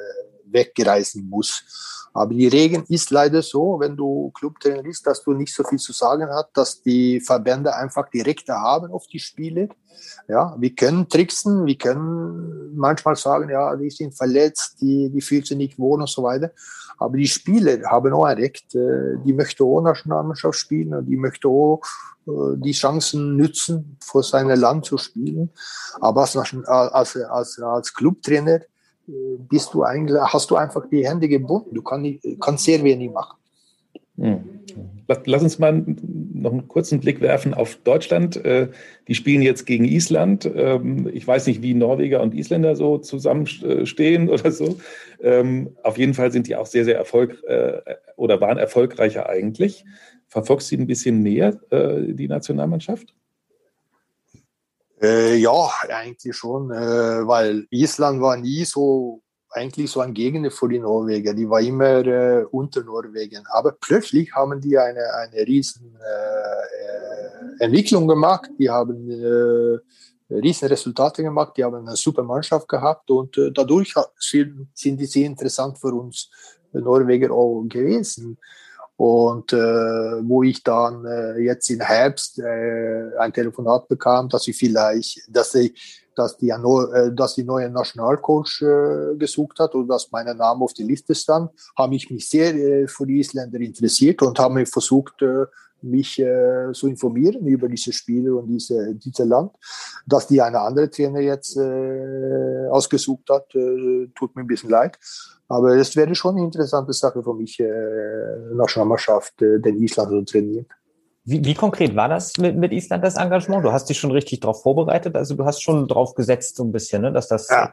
Speaker 4: wegreisen muss. Aber die Regel ist leider so, wenn du Clubtrainer bist, dass du nicht so viel zu sagen hast, dass die Verbände einfach direkte haben auf die Spiele. Ja, wir können tricksen, wir können manchmal sagen, ja, die sind verletzt, die, die fühlen sich nicht wohl und so weiter. Aber die Spieler haben auch ein Recht, äh, die möchten auch Nationalmannschaft spielen und die möchten auch äh, die Chancen nützen, vor seinem Land zu spielen. Aber als, als, als, als Clubtrainer bist du eigentlich, hast du einfach die Hände gebunden. Du kann kannst sehr wenig machen.
Speaker 2: Hm. Lass uns mal noch einen kurzen Blick werfen auf Deutschland. Äh, die spielen jetzt gegen Island. Ähm, ich weiß nicht, wie Norweger und Isländer so zusammenstehen <laughs> oder so. Ähm, auf jeden Fall sind die auch sehr, sehr erfolgreich äh, oder waren erfolgreicher eigentlich. Verfolgst du ein bisschen näher, äh, die Nationalmannschaft?
Speaker 4: Äh, ja, eigentlich schon, äh, weil Island war nie so eigentlich so ein Gegner für die Norweger. Die war immer äh, unter Norwegen. Aber plötzlich haben die eine, eine riesen äh, äh Entwicklung gemacht. Die haben äh, riesen Resultate gemacht. Die haben eine super Mannschaft gehabt und äh, dadurch sind, sind die sehr interessant für uns Norweger auch gewesen. Und äh, wo ich dann äh, jetzt im Herbst äh, ein Telefonat bekam, dass ich vielleicht, dass ich, dass die, äh, dass die neue Nationalcoach äh, gesucht hat und dass mein Name auf die Liste stand, habe ich mich sehr äh, für die Isländer interessiert und habe versucht, äh, mich äh, zu informieren über diese Spiele und diese, diese Land. Dass die eine andere Trainer jetzt äh, ausgesucht hat, äh, tut mir ein bisschen leid. Aber es wäre schon eine interessante Sache für mich, äh, Nationalmannschaft, äh, den Island zu trainieren.
Speaker 3: Wie, wie konkret war das mit, mit Island, das Engagement? Du hast dich schon richtig darauf vorbereitet, also du hast schon darauf gesetzt, so ein bisschen, ne, dass das.
Speaker 4: Ja,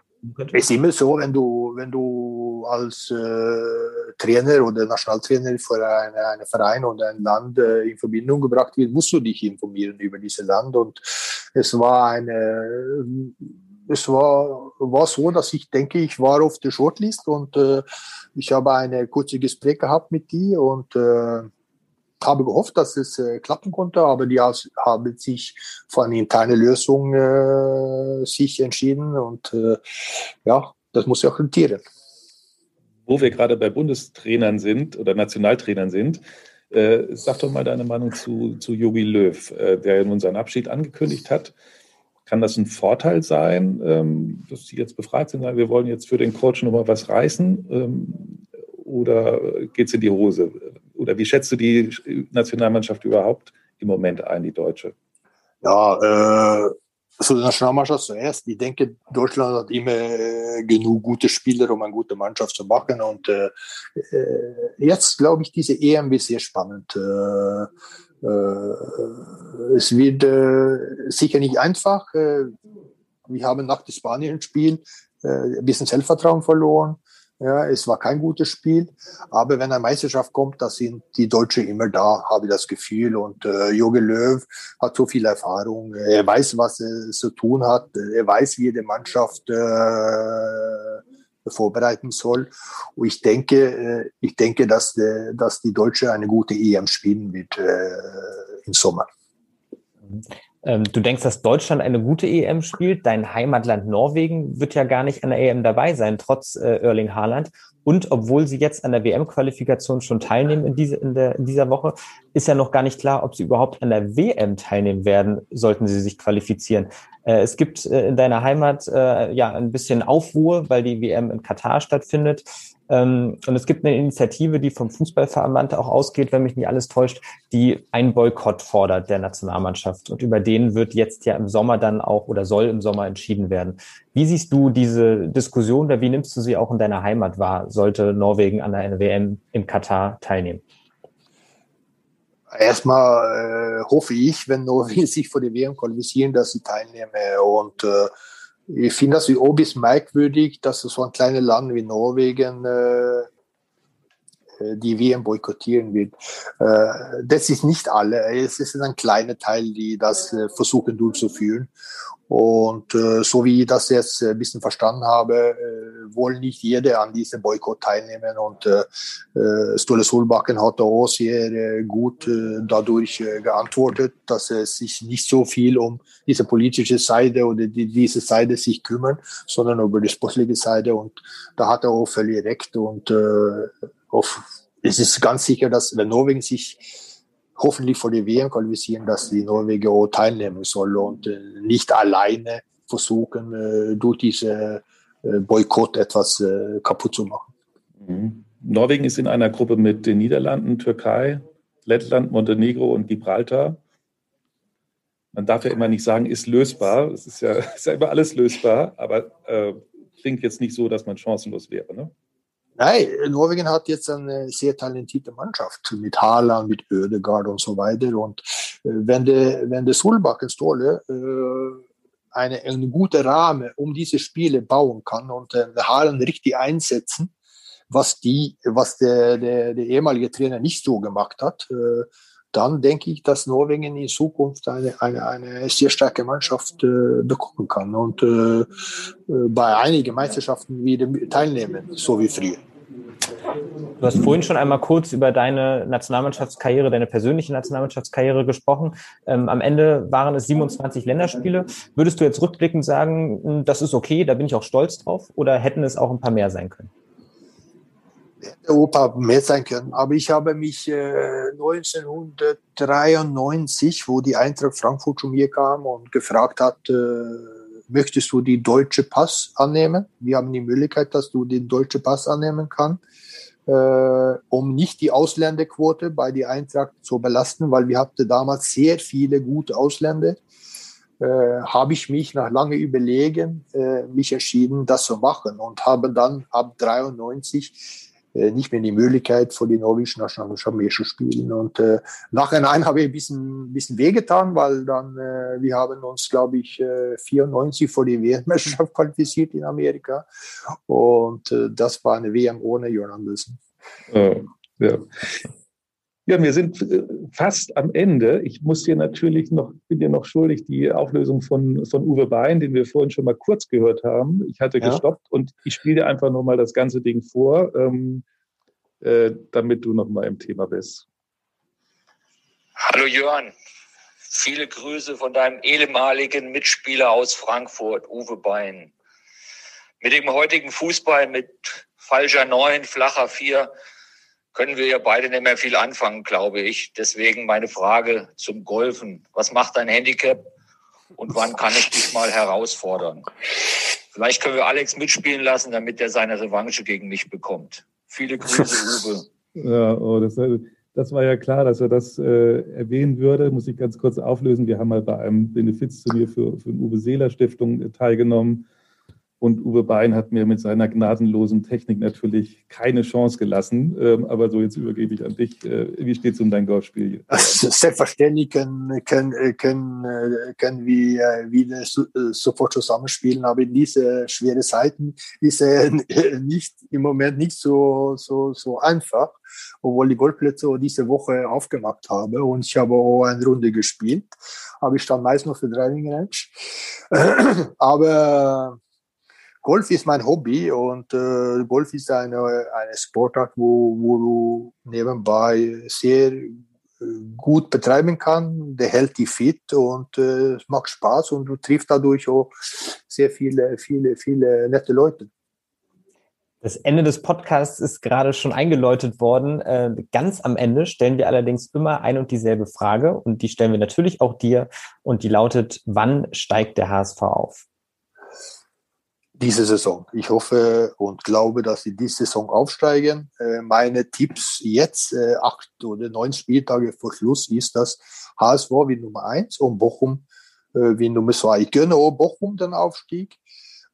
Speaker 4: es ist immer so, wenn du, wenn du als äh, Trainer oder Nationaltrainer für eine, einen Verein oder ein Land äh, in Verbindung gebracht wird, musst du dich informieren über dieses Land. Und es war eine es war, war so, dass ich denke, ich war auf der Shortlist und äh, ich habe eine kurze Gespräch gehabt mit die und äh, habe gehofft, dass es äh, klappen konnte, aber die aus, haben sich für eine interne Lösung äh, sich entschieden und äh, ja, das muss ich auch rentieren.
Speaker 2: Wo wir gerade bei Bundestrainern sind oder Nationaltrainern sind, äh, sag doch mal deine Meinung zu, zu Jogi Löw, äh, der nun seinen Abschied angekündigt hat. Kann das ein Vorteil sein, ähm, dass Sie jetzt befragt sind, wir wollen jetzt für den Coach nochmal was reißen? Ähm, oder geht es in die Hose? Oder wie schätzt du die Nationalmannschaft überhaupt im Moment ein, die deutsche?
Speaker 4: Ja, äh, so die Nationalmannschaft zuerst. Ich denke, Deutschland hat immer äh, genug gute Spieler, um eine gute Mannschaft zu machen. Und äh, äh jetzt glaube ich, diese EM wird sehr spannend. Äh, äh, es wird äh, sicher nicht einfach. Äh, wir haben nach dem Spanien-Spiel ein bisschen Selbstvertrauen verloren. Ja, es war kein gutes Spiel, aber wenn eine Meisterschaft kommt, da sind die Deutschen immer da, habe ich das Gefühl. Und äh, Jogi Löw hat so viel Erfahrung. Er weiß, was er zu tun hat. Er weiß, wie er die Mannschaft äh, vorbereiten soll. Und ich denke, ich denke, dass, dass die Deutsche eine gute EM spielen wird im Sommer.
Speaker 3: Ähm, du denkst, dass Deutschland eine gute EM spielt. Dein Heimatland Norwegen wird ja gar nicht an der EM dabei sein, trotz äh, Erling Haaland. Und obwohl sie jetzt an der WM-Qualifikation schon teilnehmen in, diese, in, der, in dieser Woche, ist ja noch gar nicht klar, ob sie überhaupt an der WM teilnehmen werden, sollten sie sich qualifizieren. Äh, es gibt äh, in deiner Heimat äh, ja ein bisschen Aufruhr, weil die WM in Katar stattfindet. Ähm, und es gibt eine Initiative, die vom Fußballverband auch ausgeht, wenn mich nicht alles täuscht, die einen Boykott fordert der Nationalmannschaft. Und über den wird jetzt ja im Sommer dann auch oder soll im Sommer entschieden werden. Wie siehst du diese Diskussion oder wie nimmst du sie auch in deiner Heimat wahr, sollte Norwegen an der WM in Katar teilnehmen?
Speaker 4: Erstmal äh, hoffe ich, wenn Norwegen <laughs> sich vor der WM qualifizieren, dass sie teilnehmen. Und äh, ich finde das wie Obis merkwürdig, dass so ein kleines Land wie Norwegen äh die WM boykottieren wird. Äh, das ist nicht alle. Es ist ein kleiner Teil, die das äh, versuchen durchzuführen. Und äh, so wie ich das jetzt ein bisschen verstanden habe, äh, wollen nicht jeder an diesem Boykott teilnehmen. Und äh, äh, Ståle Solbakken hat auch sehr äh, gut äh, dadurch äh, geantwortet, dass es sich nicht so viel um diese politische Seite oder die, diese Seite sich kümmern, sondern über die sportliche Seite. Und da hat er auch völlig recht. Und äh, es ist ganz sicher, dass wenn Norwegen sich hoffentlich vor die WM qualifizieren, dass die Norweger auch teilnehmen soll und äh, nicht alleine versuchen, äh, durch diese äh, Boykott etwas kaputt zu machen.
Speaker 2: Mhm. Norwegen ist in einer Gruppe mit den Niederlanden, Türkei, Lettland, Montenegro und Gibraltar. Man darf ja immer nicht sagen, ist lösbar. Es ist ja, <laughs> ist ja immer alles lösbar, aber äh, klingt jetzt nicht so, dass man chancenlos wäre. Ne?
Speaker 4: Nein, Norwegen hat jetzt eine sehr talentierte Mannschaft mit Haaland, mit Ödegaard und so weiter. Und äh, wenn der, wenn der Solbakken Ståle äh, eine, eine gute Rahmen um diese Spiele bauen kann und äh, Haaland richtig einsetzen, was die, was der, der, der ehemalige Trainer nicht so gemacht hat, äh, dann denke ich, dass Norwegen in Zukunft eine, eine, eine sehr starke Mannschaft äh, bekommen kann und äh, äh bei einigen Meisterschaften wieder teilnehmen, so wie früher.
Speaker 3: Du hast vorhin schon einmal kurz über deine Nationalmannschaftskarriere, deine persönliche Nationalmannschaftskarriere gesprochen. Ähm, am Ende waren es 27 Länderspiele. Würdest du jetzt rückblickend sagen, hm, das ist okay, da bin ich auch stolz drauf, oder hätten es auch ein paar mehr sein können?
Speaker 4: Europa mehr sein können. Aber ich habe mich äh, 1993, wo die Eintracht Frankfurt zu mir kam und gefragt hat, äh, möchtest du die deutsche Pass annehmen? Wir haben die Möglichkeit, dass du den deutschen Pass annehmen kannst, äh, um nicht die Ausländerquote bei der Eintracht zu belasten, weil wir hatten damals sehr viele gute Ausländer. Äh, habe ich mich nach lange Überlegen äh, mich entschieden, das zu machen und habe dann ab 93 äh, nicht mehr die Möglichkeit, vor die norwegische Nationalmannschaft mehr zu spielen. Und äh, nachhinein <laughs> habe ich ein bisschen, bisschen wehgetan, weil dann, äh, wir haben uns, glaube ich, äh, 94 vor die WM-Meisterschaft <laughs> qualifiziert in Amerika. Und äh, das war eine WM ohne Jörn Andersen.
Speaker 2: Oh, ja. Ja, wir sind äh, fast am Ende. Ich muss dir natürlich noch, bin dir noch schuldig, die Auflösung von, von Uwe Bein, den wir vorhin schon mal kurz gehört haben. Ich hatte ja. gestoppt und ich spiele dir einfach nochmal das ganze Ding vor, ähm, äh, damit du nochmal im Thema bist.
Speaker 8: Hallo Jörn, viele Grüße von deinem ehemaligen Mitspieler aus Frankfurt, Uwe Bein. Mit dem heutigen Fußball mit falscher Neun, flacher Vier können wir ja beide nicht mehr viel anfangen, glaube ich. Deswegen meine Frage zum Golfen. Was macht dein Handicap und wann kann ich dich mal herausfordern? Vielleicht können wir Alex mitspielen lassen, damit er seine Revanche gegen mich bekommt. Viele Grüße, <laughs> Uwe.
Speaker 2: Ja, oh, das, das war ja klar, dass er das äh, erwähnen würde. Muss ich ganz kurz auflösen. Wir haben mal bei einem Benefizturnier für, für die Uwe Seeler Stiftung äh, teilgenommen. Und Uwe Bein hat mir mit seiner gnadenlosen Technik natürlich keine Chance gelassen. Ähm, aber so, jetzt übergebe ich an dich. Äh, wie steht es um dein Golfspiel?
Speaker 4: Selbstverständlich können, können, können, können wir wieder sofort zusammenspielen. Aber in diese schweren Zeiten ist er nicht, im Moment nicht so, so, so einfach. Obwohl die Golfplätze diese Woche aufgemacht habe. Und ich habe auch eine Runde gespielt. Aber ich stand meist noch für Driving Range. <clears throat> Aber Golf ist mein Hobby und äh, Golf ist eine, eine Sportart, wo, wo du nebenbei sehr äh, gut betreiben kann, der hält dich fit und äh, es macht Spaß und du triffst dadurch auch sehr viele, viele, viele nette Leute.
Speaker 3: Das Ende des Podcasts ist gerade schon eingeläutet worden. Äh, ganz am Ende stellen wir allerdings immer ein und dieselbe Frage und die stellen wir natürlich auch dir und die lautet, wann steigt der HSV auf?
Speaker 4: Diese Saison. Ich hoffe und glaube, dass sie diese Saison aufsteigen. Äh, meine Tipps jetzt, äh, acht oder neun Spieltage vor Schluss, ist, dass HSV wie Nummer eins und Bochum wie Nummer zwei. Ich gönne auch Bochum den Aufstieg.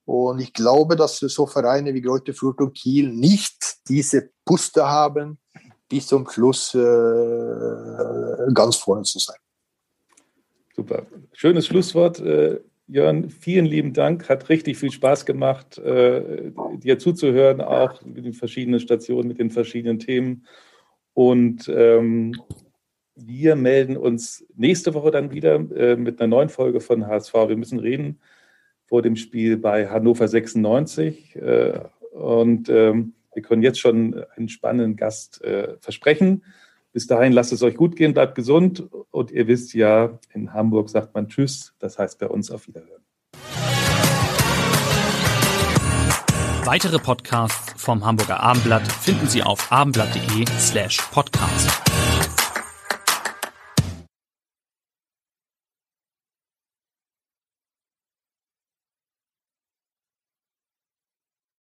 Speaker 4: Und ich glaube, dass so Vereine wie Greuther Fürth und Kiel nicht diese Puste haben, bis zum Schluss äh, ganz vorne zu sein.
Speaker 2: Super. Schönes Schlusswort. Jörn, vielen lieben Dank. Hat richtig viel Spaß gemacht, äh, dir zuzuhören, auch mit den verschiedenen Stationen, mit den verschiedenen Themen. Und ähm, wir melden uns nächste Woche dann wieder äh, mit einer neuen Folge von HSV. Wir müssen reden vor dem Spiel bei Hannover 96. Äh, und ähm, wir können jetzt schon einen spannenden Gast äh, versprechen. Bis dahin lasst es euch gut gehen, bleibt gesund und ihr wisst ja, in Hamburg sagt man Tschüss, das heißt bei uns auf Wiederhören.
Speaker 1: Weitere Podcasts vom Hamburger Abendblatt finden Sie auf abendblatt.de slash podcast.